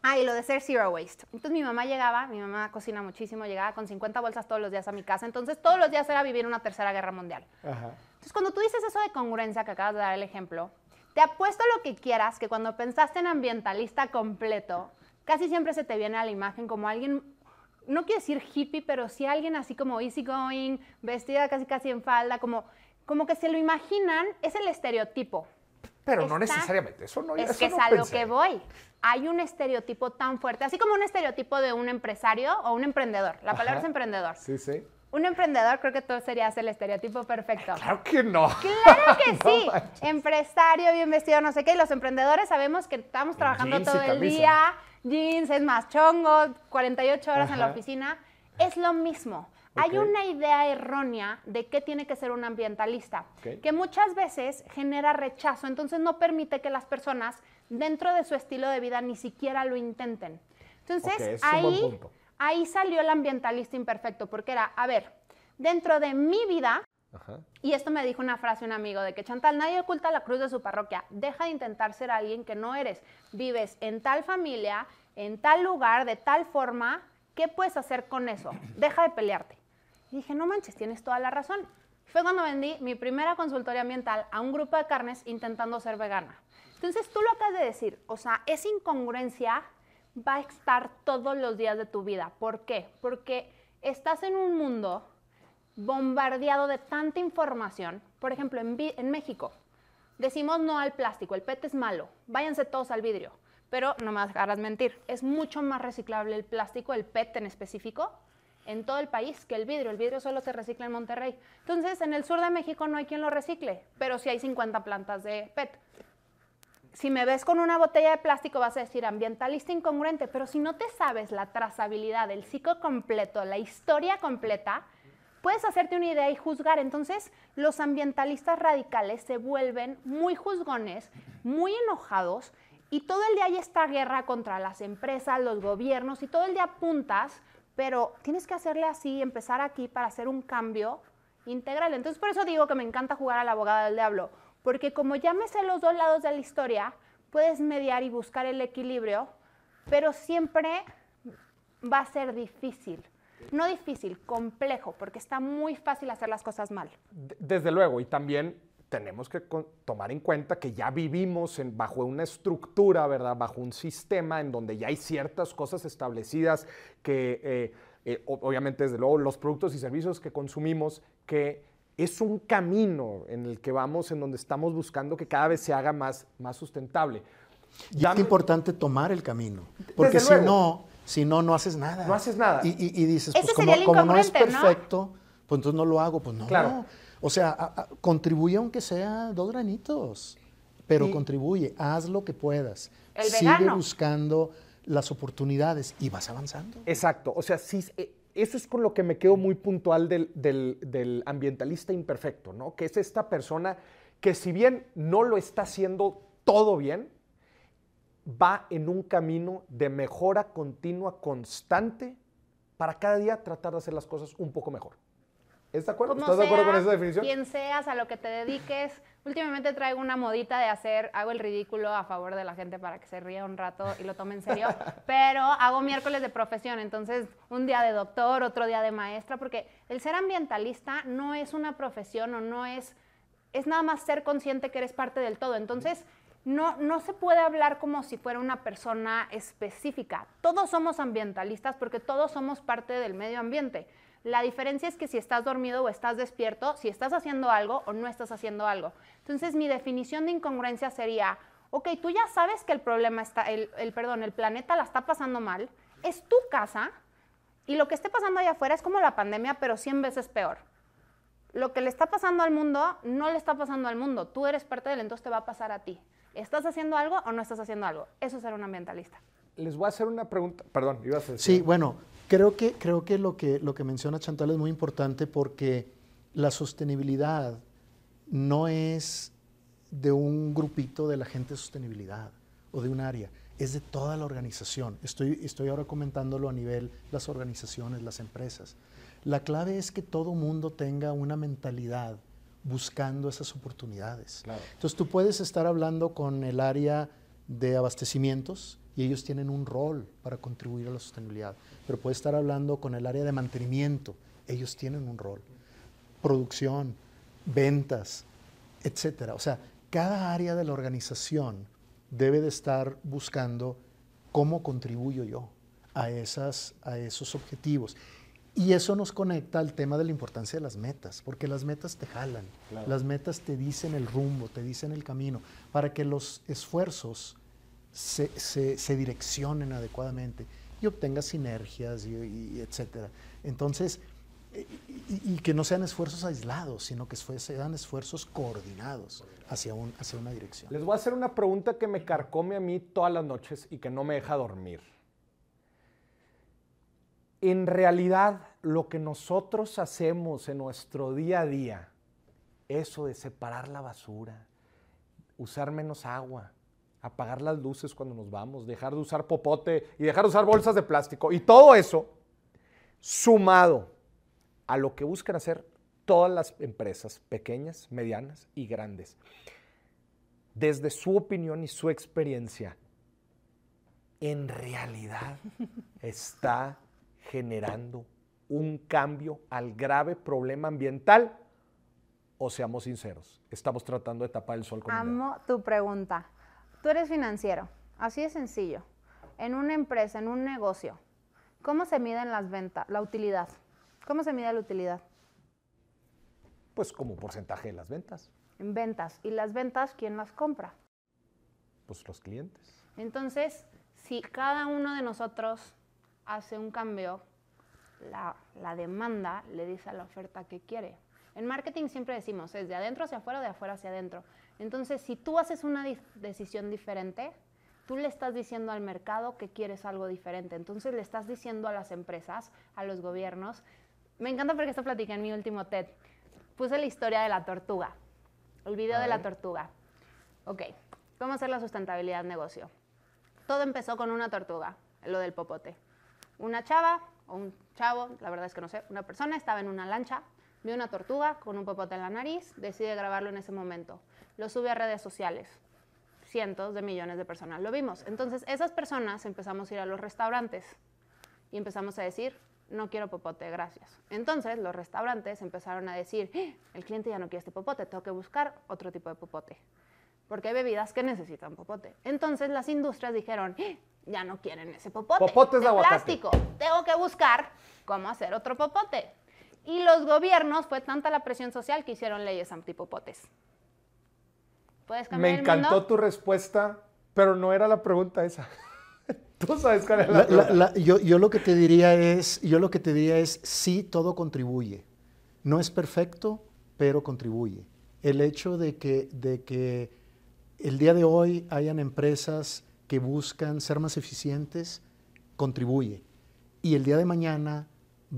ay, lo de ser zero waste, entonces mi mamá llegaba, mi mamá cocina muchísimo, llegaba con 50 bolsas todos los días a mi casa, entonces todos los días era vivir una tercera guerra mundial. Ajá. Entonces, cuando tú dices eso de congruencia que acabas de dar el ejemplo, te apuesto lo que quieras que cuando pensaste en ambientalista completo, casi siempre se te viene a la imagen como alguien, no quiero decir hippie, pero sí alguien así como easygoing, vestida casi casi en falda, como, como que se lo imaginan, es el estereotipo. Pero no necesariamente, eso no Es eso que es a lo que voy. Hay un estereotipo tan fuerte, así como un estereotipo de un empresario o un emprendedor. La palabra Ajá. es emprendedor. Sí, sí. Un emprendedor creo que tú serías el estereotipo perfecto. Claro que no. Claro que <laughs> No sí. manches. Empresario, bien vestido, no sé qué. Y los emprendedores sabemos que estamos trabajando jeans todo el día, jeans, es más chongo, 48 horas en la oficina. Es lo mismo. Hay una idea errónea de qué tiene que ser un ambientalista, que muchas veces genera rechazo, entonces no permite que las personas dentro de su estilo de vida ni siquiera lo intenten. Entonces, ahí, ahí salió el ambientalista imperfecto, porque era, a ver, dentro de mi vida, Y esto me dijo una frase un amigo de que Chantal, nadie oculta la cruz de su parroquia. Deja de intentar ser alguien que no eres. Vives en tal familia, en tal lugar, de tal forma. ¿Qué puedes hacer con eso? Deja de pelearte. Y dije, no manches, tienes toda la razón. Fue cuando vendí mi primera consultoría ambiental a un grupo de carnes intentando ser vegana. Entonces tú lo acabas de decir, o sea, esa incongruencia va a estar todos los días de tu vida. ¿Por qué? Porque estás en un mundo bombardeado de tanta información. Por ejemplo, en, en México decimos no al plástico, el PET es malo, váyanse todos al vidrio. Pero no me harás mentir, es mucho más reciclable el plástico, el PET en específico, en todo el país que el vidrio. El vidrio solo se recicla en Monterrey. Entonces, en el sur de México no hay quien lo recicle, pero sí hay 50 plantas de PET si me ves con una botella de plástico vas a decir ambientalista incongruente, pero si no te sabes la trazabilidad, el ciclo completo, la historia completa, puedes hacerte una idea y juzgar. Entonces, los ambientalistas radicales se vuelven muy juzgones, muy enojados y todo el día hay esta guerra contra las empresas, los gobiernos y todo el día apuntas, pero tienes que hacerle así, empezar aquí para hacer un cambio integral. Entonces, por eso digo que me encanta jugar a la abogada del diablo, porque como ya me sé los dos lados de la historia, puedes mediar y buscar el equilibrio, pero siempre va a ser difícil. No difícil, complejo, porque está muy fácil hacer las cosas mal. De- Desde luego, y también tenemos que tomar en cuenta que ya vivimos en- bajo una estructura, ¿verdad? Bajo un sistema en donde ya hay ciertas cosas establecidas que, eh, eh, obviamente, desde luego, los productos y servicios que consumimos, que es un camino en el que vamos, en donde estamos buscando que cada vez se haga más, más sustentable. Y Dame- es importante tomar el camino, porque Desde si luego. no, si no, no haces nada. No haces nada. Y, y- y dices, pues como, no es incongruente, ¿no? perfecto, pues entonces no lo hago, pues no. Claro. O sea, a- a- contribuye aunque sea dos granitos, pero Y- contribuye, haz lo que puedas. El Sigue vegano. buscando las oportunidades y vas avanzando. Exacto, o sea, sí, eh, eso es con lo que me quedo muy puntual del, del- del ambientalista imperfecto, ¿no? Que es esta persona que si bien no lo está haciendo todo bien, va en un camino de mejora continua, constante, para cada día tratar de hacer las cosas un poco mejor. ¿Estás de acuerdo? Como ¿Estás de acuerdo con esa definición? Quien seas, a lo que te dediques. Últimamente traigo una modita de hacer, hago el ridículo a favor de la gente para que se ría un rato y lo tome en serio, <laughs> pero hago miércoles de profesión, entonces un día de doctor, otro día de maestra, porque el ser ambientalista no es una profesión o no es, es nada más ser consciente que eres parte del todo. Entonces, no, no se puede hablar como si fuera una persona específica. Todos somos ambientalistas porque todos somos parte del medio ambiente. La diferencia es que si estás dormido o estás despierto, si estás haciendo algo o no estás haciendo algo. Entonces, mi definición de incongruencia sería, ok, tú ya sabes que el problema está, el, perdón, el planeta la está pasando mal, es tu casa y lo que esté pasando allá afuera es como la pandemia, pero 100 veces peor. Lo que le está pasando al mundo no le está pasando al mundo. Tú eres parte de él, entonces te va a pasar a ti. ¿Estás haciendo algo o no estás haciendo algo? Eso es ser un ambientalista. Les voy a hacer una pregunta. Perdón, ibas a decir. Sí, bueno, creo que, creo que, lo, que lo que menciona Chantal es muy importante porque la sostenibilidad no es de un grupito de la gente de sostenibilidad o de un área, es de toda la organización. Estoy, estoy ahora comentándolo a nivel las organizaciones, las empresas. La clave es que todo mundo tenga una mentalidad buscando esas oportunidades. Claro. Entonces tú puedes estar hablando con el área de abastecimientos y ellos tienen un rol para contribuir a la sostenibilidad, pero puedes estar hablando con el área de mantenimiento, ellos tienen un rol. Producción, ventas, etcétera. O sea, cada área de la organización debe de estar buscando cómo contribuyo yo a, esas, a esos objetivos. Y eso nos conecta al tema de la importancia de las metas, porque las metas te jalan, Claro. las metas te dicen el rumbo, te dicen el camino, para que los esfuerzos se, se- se direccionen adecuadamente y obtengas sinergias y, y etcétera. Entonces, eh, y, y que no sean esfuerzos aislados, sino que sean esfuerzos coordinados hacia, un, hacia una dirección. Les voy a hacer una pregunta que me carcome a mí todas las noches y que no me deja dormir. En realidad, lo que nosotros hacemos en nuestro día a día, eso de separar la basura, usar menos agua, apagar las luces cuando nos vamos, dejar de usar popote y dejar de usar bolsas de plástico. Y todo eso, sumado a lo que buscan hacer todas las empresas, pequeñas, medianas y grandes, desde su opinión y su experiencia, en realidad está generando un cambio al grave problema ambiental? O seamos sinceros, estamos tratando de tapar el sol con. Amo tu pregunta. Tú eres financiero, así de sencillo. En una empresa, en un negocio, ¿cómo se miden las ventas, la utilidad? ¿Cómo se mide la utilidad? Pues como porcentaje de las ventas, En ventas. ¿Y las ventas quién las compra? pues los clientes. Entonces, si cada uno de nosotros hace un cambio, la, la demanda le dice a la oferta que quiere. En marketing siempre decimos, es de adentro hacia afuera de afuera hacia adentro. Entonces, si tú haces una decisión diferente, tú le estás diciendo al mercado que quieres algo diferente. Entonces, le estás diciendo a las empresas, a los gobiernos. Me encanta porque esto platicé en mi último TED. Puse la historia de la tortuga, el video de la tortuga. Ok, ¿cómo hacer la sustentabilidad negocio? Todo empezó con una tortuga, lo del popote. Una chava o un chavo, la verdad es que no sé, una persona estaba en una lancha, vio una tortuga con un popote en la nariz, decide grabarlo en ese momento. Lo sube a redes sociales. Cientos de millones de personas lo vimos. Entonces, esas personas empezamos a ir a los restaurantes y empezamos a decir, no quiero popote, gracias. Entonces, los restaurantes empezaron a decir, "Eh, el cliente ya no quiere este popote, tengo que buscar otro tipo de popote porque hay bebidas que necesitan popote. Entonces las industrias dijeron, "Eh, ya no quieren ese popote. Popotes de aguacate". plástico. Tengo que buscar cómo hacer otro popote. Y los gobiernos, fue tanta la presión social que hicieron leyes antipopotes. ¿Puedes cambiar Me el encantó mundo? tu respuesta, pero no era la pregunta esa. <laughs> Tú sabes cuál es la, La- la- pregunta. la- yo, yo lo que te diría es, yo lo que te diría es, sí, todo contribuye. No es perfecto, pero contribuye. El hecho de que, de que el día de hoy hayan empresas que buscan ser más eficientes, contribuye. Y el día de mañana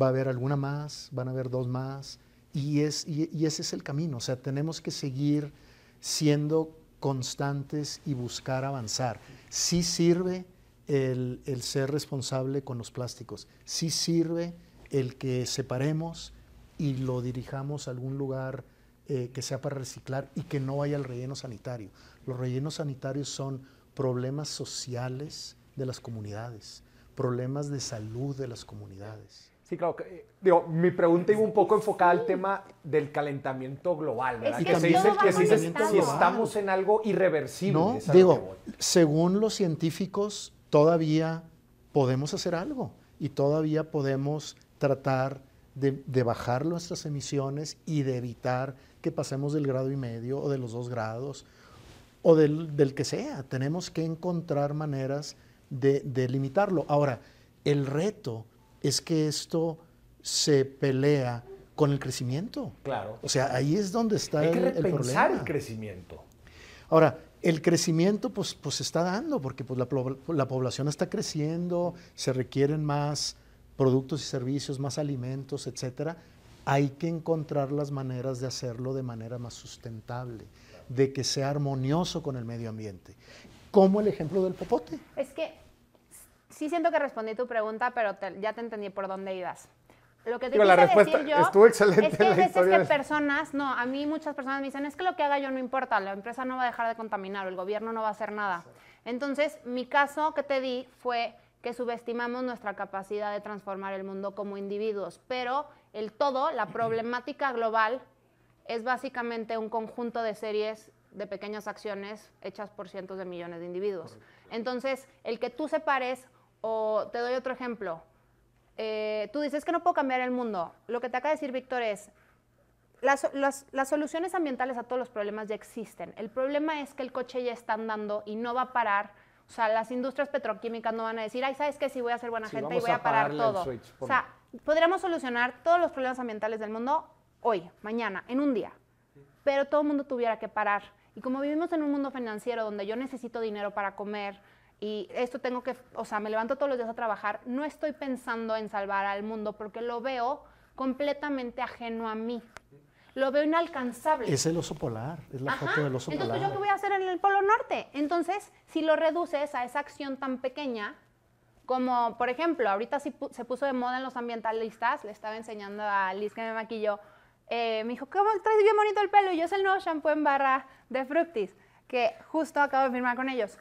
va a haber alguna más, van a haber dos más, y, es, y, ese es el camino. O sea, tenemos que seguir siendo constantes y buscar avanzar. Sí sirve el, el ser responsable con los plásticos, sí sirve el que separemos y lo dirijamos a algún lugar eh, que sea para reciclar y que no vaya al relleno sanitario. Los rellenos sanitarios son problemas sociales de las comunidades, problemas de salud de las comunidades. Sí, claro. que, eh, digo, mi pregunta iba un poco enfocada al tema del calentamiento global, ¿verdad? Es que que se dice conectado. si estamos en algo irreversible. No, que digo, según los científicos, todavía podemos hacer algo y todavía podemos tratar de, de bajar nuestras emisiones y de evitar que pasemos del grado y medio o de los dos grados o del, del que sea. Tenemos que encontrar maneras de, de limitarlo. Ahora, el reto es que esto se pelea con el crecimiento. Claro. O sea, ahí es donde está Hay que el, el problema. el crecimiento. Ahora, el crecimiento pues, pues se está dando porque pues, la, la población está creciendo, se requieren más productos y servicios, más alimentos, etcétera. Hay que encontrar las maneras de hacerlo de manera más sustentable, de que sea armonioso con el medio ambiente. Como el ejemplo del popote. Es que sí siento que respondí tu pregunta, pero te- ya te entendí por dónde ibas. Lo que te Digo, la respuesta decir yo estuvo excelente es que hay veces que de- personas, no, a mí muchas personas me dicen, es que lo que haga yo no importa, la empresa no va a dejar de contaminar, o el gobierno no va a hacer nada. Entonces, mi caso que te di fue que subestimamos nuestra capacidad de transformar el mundo como individuos, pero el todo, la problemática global, es básicamente un conjunto de series de pequeñas acciones hechas por cientos de millones de individuos. Entonces, el que tú separes, o te doy otro ejemplo, eh, tú dices que no puedo cambiar el mundo. Lo que te acaba de decir Víctor es, las, las- las soluciones ambientales a todos los problemas ya existen. El problema es que el coche ya está andando y no va a parar. O sea, las industrias petroquímicas no van a decir, ay, ¿sabes qué? Sí voy a ser buena Sí, gente y voy a a parar todo. switch, O sea, podríamos solucionar todos los problemas ambientales del mundo hoy, mañana, en un día. Pero todo el mundo tuviera que parar. Y como vivimos en un mundo financiero donde yo necesito dinero para comer, y esto tengo que, o sea, me levanto todos los días a trabajar, no estoy pensando en salvar al mundo porque lo veo completamente ajeno a mí. Lo veo inalcanzable. Es el oso polar, es la Ajá. foto del oso Entonces, polar. ¿yo qué voy a hacer en el Polo Norte? Entonces, si lo reduces a esa acción tan pequeña, como por ejemplo, ahorita pu- se puso de moda en los ambientalistas, le estaba enseñando a Liz que me maquilló, eh, me dijo, ¿cómo traes bien bonito el pelo? Y yo es el nuevo shampoo en barra de Fructis, que justo acabo de firmar con ellos.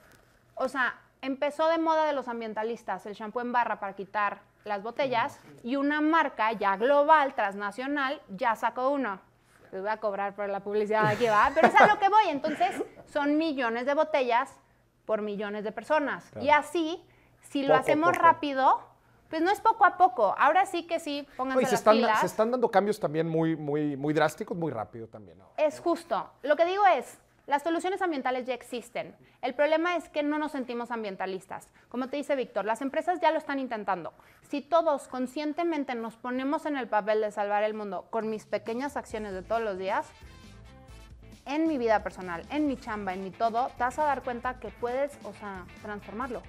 O sea, empezó de moda de los ambientalistas el shampoo en barra para quitar las botellas y una marca ya global, transnacional, ya sacó uno. Les voy a cobrar por la publicidad aquí, ¿va? Pero es a lo que voy. Entonces, son millones de botellas por millones de personas. Y así, si lo Poco hacemos poco. rápido, pues no es poco a poco. Ahora sí que sí, pónganse No, se las están, pilas. se están dando cambios también muy, muy, muy drásticos, muy rápido también. ahora. Es justo. Lo que digo es, las soluciones ambientales ya existen. El problema es que no nos sentimos ambientalistas. Como te dice Víctor, las empresas ya lo están intentando. Si todos conscientemente nos ponemos en el papel de salvar el mundo con mis pequeñas acciones de todos los días, en mi vida personal, en mi chamba, en mi todo, te vas a dar cuenta que puedes, o sea, transformarlo.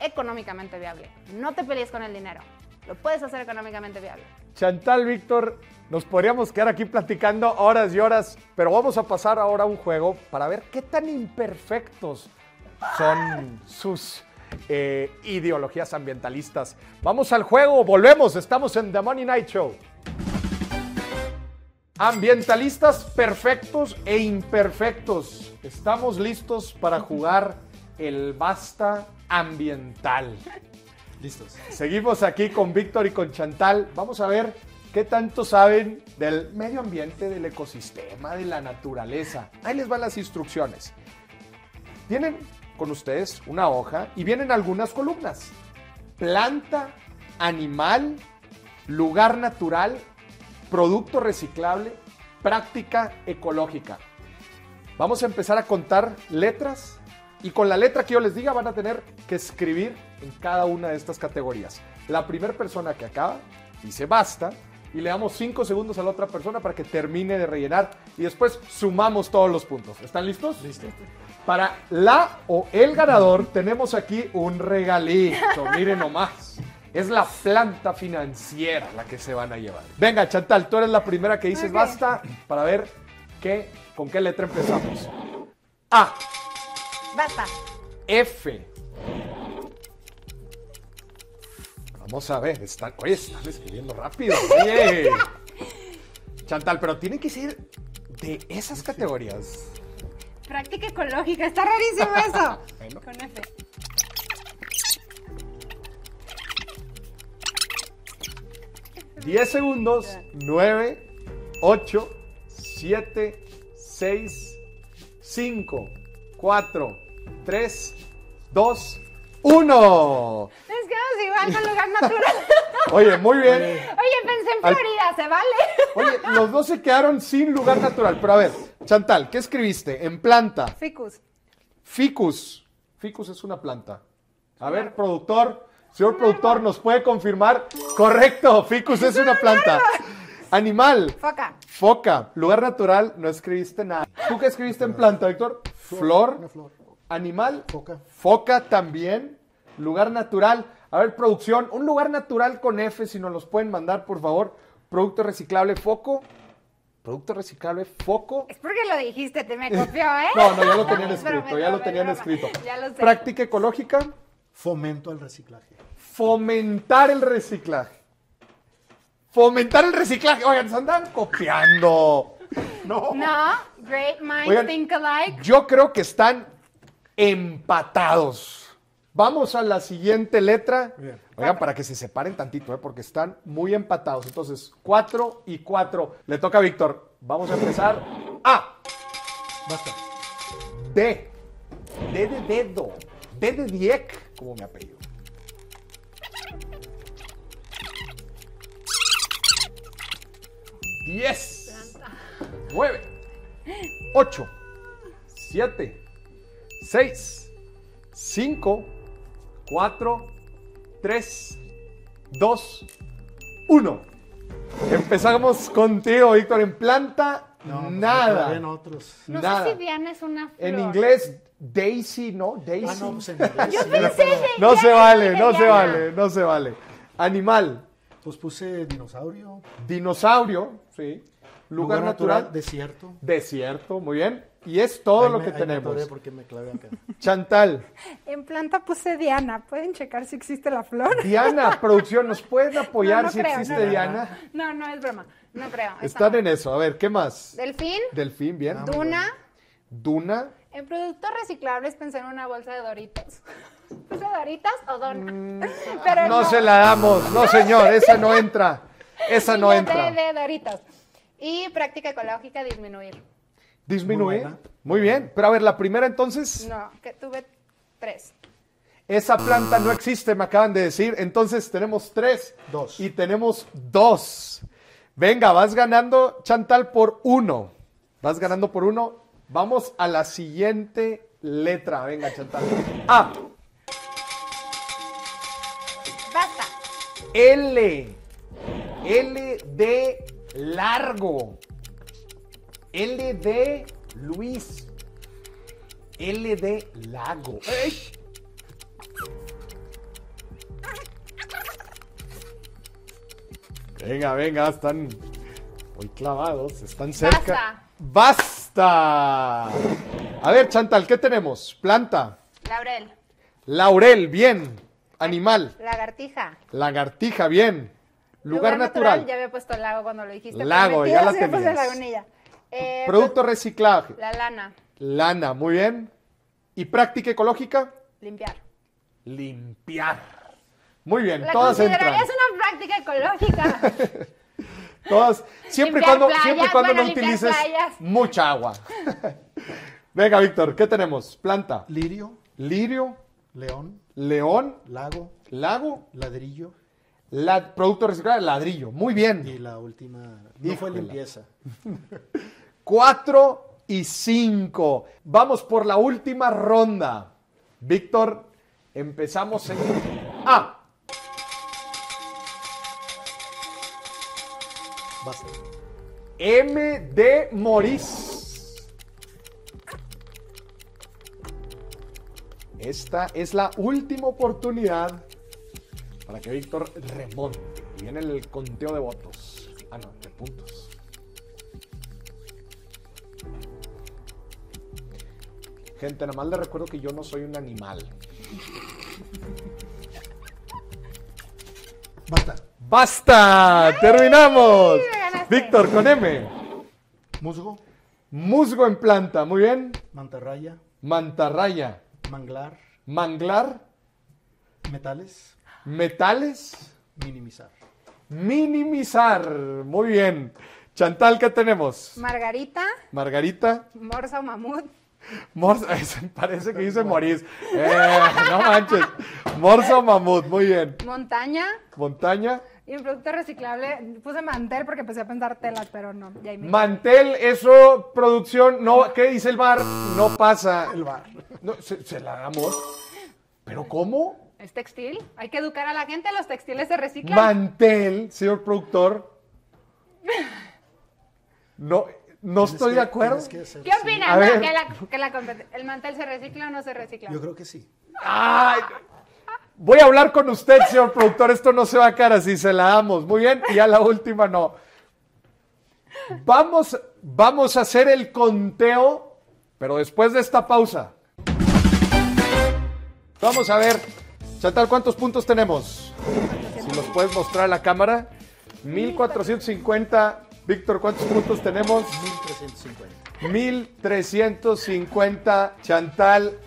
Económicamente viable. No te pelees con el dinero. Lo puedes hacer económicamente viable. Chantal, Víctor, nos podríamos quedar aquí platicando horas y horas, pero vamos a pasar ahora a un juego para ver qué tan imperfectos son sus eh, ideologías ambientalistas. Vamos al juego, volvemos, estamos en The Money Night Show. Ambientalistas perfectos e imperfectos. Estamos listos para jugar el basta ambiental. Listos. Seguimos aquí con Víctor y con Chantal. Vamos a ver qué tanto saben del medio ambiente, del ecosistema, de la naturaleza. Ahí les van las instrucciones. Tienen con ustedes una hoja y vienen algunas columnas. Planta, animal, lugar natural, producto reciclable, práctica ecológica. Vamos a empezar a contar letras y con la letra que yo les diga van a tener que escribir en cada una de estas categorías. La primera persona que acaba dice basta y le damos 5 segundos a la otra persona para que termine de rellenar y después sumamos todos los puntos. ¿Están listos? Listo. Para la o el ganador tenemos aquí un regalito, miren nomás. Es la planta financiera la que se van a llevar. Venga, Chantal, tú eres la primera que dices Ok. basta para ver qué, con qué letra empezamos. A. Basta. F. Vamos a ver, están, oye, están escribiendo rápido. <laughs> Oye. Chantal, pero tiene que ser de esas categorías. Práctica ecológica, está rarísimo eso. <laughs> Bueno. Con F. Diez segundos. 9, 8, 7, 6, 5, 4, 3, 2, 1. Es que nos igual con lugar natural. <laughs> Oye, muy bien. Oye, pensé en Al- Florida, ¿se vale? Oye, los dos se quedaron sin lugar natural. Pero a ver, Chantal, ¿qué escribiste? En planta. Ficus. Ficus. Ficus es una planta. A ver, productor, señor productor, ¿nos puede confirmar? Correcto, ficus es una planta. Animal. Foca. Foca. Lugar natural, no escribiste nada. ¿Tú qué escribiste en planta, Víctor? Flor. Una flor. Animal. Foca. Foca también. Lugar natural. A ver, producción, un lugar natural con F, si nos los pueden mandar, por favor. Producto reciclable, foco. Producto reciclable, foco. Es porque lo dijiste, te me copió, ¿eh? <laughs> No, no, ya lo tenían <laughs> escrito, es ya lo tenían escrito. Ya lo sé. Práctica ecológica, Fomento al reciclaje. fomentar el reciclaje. Fomentar el reciclaje. Oigan, se andan copiando. No. No, great minds Oigan, think alike. Yo creo que están empatados. Vamos a la siguiente letra. Bien. Oigan, para que se separen tantito, ¿eh? porque están muy empatados. Entonces, 4 y 4. Le toca a Víctor. Vamos a empezar. A. Basta. D. D de dedo. D de Dieck, como mi apellido. Diez. Nueve. Ocho. Siete. Seis. Cinco. Cuatro. Tres. Dos. Uno. Empezamos contigo, Víctor. En planta, No, pues, nada. En otros. No Nada. sé si Diana es una flor. En inglés, Daisy, ¿no? Daisy. Ah, no, pues en inglés. Yo pensé no se le vale, no se vale, no se vale. Animal, Pues puse dinosaurio. dinosaurio, sí. Lugar, natural, desierto. desierto, muy bien. Y es todo Ahí lo me- que ahí me tenemos. atoré porque me clavé acá. <laughs> Chantal, En planta puse Diana. ¿Pueden checar si existe la flor? Diana, <laughs> producción, ¿nos pueden apoyar No, no si creo, existe no. Diana? No, no es broma. No creo. Está Están en eso. A ver, ¿qué más? Delfín, Delfín, bien. Duna. Duna. En productos reciclables pensé en una bolsa de Doritos. <laughs> ¿Puse Doritos o Dona? Pero Mm, No se la damos, no señor, esa no entra. Esa no de- entra. De, Doritos. Y práctica ecológica, disminuir. Muy buena. Muy bien. Pero a ver, la primera entonces, No, que tuve tres. esa planta no existe, me acaban de decir. Entonces tenemos tres. Dos. Y tenemos dos. Venga, vas ganando, Chantal, por uno. Vas ganando por uno. Vamos a la siguiente letra. Venga, Chantal. A. Basta. L. L de largo. L de Luis. L de lago. ¡Ey! Venga, venga, están muy clavados, están cerca. Basta. A ver, Chantal, ¿qué tenemos? Planta. Laurel. Laurel, bien. Animal. Lagartija. Lagartija, bien. Lugar, natural. Ya había puesto lago cuando lo dijiste. Lago, ya la tenías. lagunilla. Eh, Producto reciclaje. pues, la lana. Lana, muy bien. ¿Y práctica ecológica? Limpiar. Limpiar. Muy bien, La todas entran. considerarías una práctica ecológica. <laughs> Todas, siempre y Limpiar cuando, playas, siempre cuando bueno, no utilices playas. mucha agua. <laughs> Venga, Víctor, ¿qué tenemos? Planta. Lirio, Lirio, león, león, lago, lago, ladrillo la, producto reciclado, ladrillo. Muy bien. y la última no fue limpieza. <laughs> 4 y 5. Vamos por la última ronda. Víctor, empezamos en A. Basta. M de Morís. Esta es la última oportunidad para que Víctor remonte. Y viene el conteo de votos. Ah, no, de puntos. Gente, nada más les recuerdo que yo no soy un animal. Basta. ¡Basta! ¡Terminamos! Víctor, con M. Musgo, Musgo en planta, muy bien. mantarraya, Mantarraya. manglar, Manglar. metales, Metales. minimizar. Minimizar. Muy bien. Chantal, ¿qué tenemos? Margarita, Margarita. morsa o mamut. Morsa. <laughs> Parece que dice Morís. Eh, no manches. Morsa o mamut. Muy bien. Montaña. Montaña. Y en producto reciclable puse mantel porque empecé a pensar telas, pero no. Ya ahí me- Mantel, eso, producción. No, ¿qué dice el bar? No pasa. El bar. No, se, se la damos. ¿Pero cómo? ¿Es textil? Hay que educar a la gente, los textiles se reciclan. Mantel, señor productor. No, no estoy que- de acuerdo. tienes que hacer ¿Qué así. opinan? A No, ver. que la, que la compet- ¿El mantel se recicla o no se recicla? Yo creo que sí. Ay, voy a hablar con usted, señor productor. Esto no se va a quedar así, se la damos. Muy bien, y a la última no. Vamos, vamos a hacer el conteo, pero después de esta pausa. Vamos a ver, Chantal, ¿cuántos puntos tenemos? Si nos puedes mostrar a la cámara. 1450. Víctor, ¿cuántos puntos tenemos? 1350. 1350. Chantal,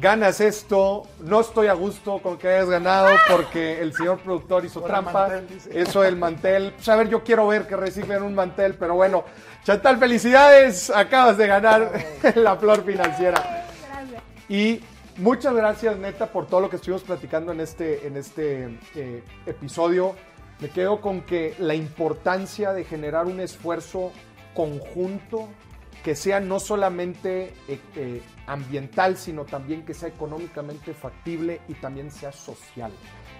ganas esto. No estoy a gusto con que hayas ganado porque el señor productor hizo Por el trampa. mantel. Eso del mantel. Pues a ver, yo quiero ver que reciben un mantel, pero bueno. Chantal, felicidades. Acabas de ganar <laughs> la flor financiera. Gracias. Y muchas gracias, neta, por todo lo que estuvimos platicando en este, en este eh, episodio. Me quedo con que la importancia de generar un esfuerzo conjunto que sea no solamente eh, eh, ambiental, sino también que sea económicamente factible y también sea social.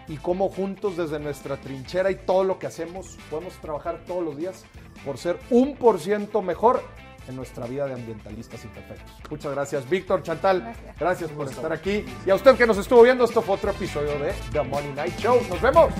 Y cómo juntos desde nuestra trinchera y todo lo que hacemos podemos trabajar todos los días por ser un por ciento mejor en nuestra vida de ambientalistas imperfectos. Muchas gracias, Víctor Chantal. Gracias. Gracias por estar aquí. Y a usted que nos estuvo viendo, esto fue otro episodio de The Money Night Show. Nos vemos.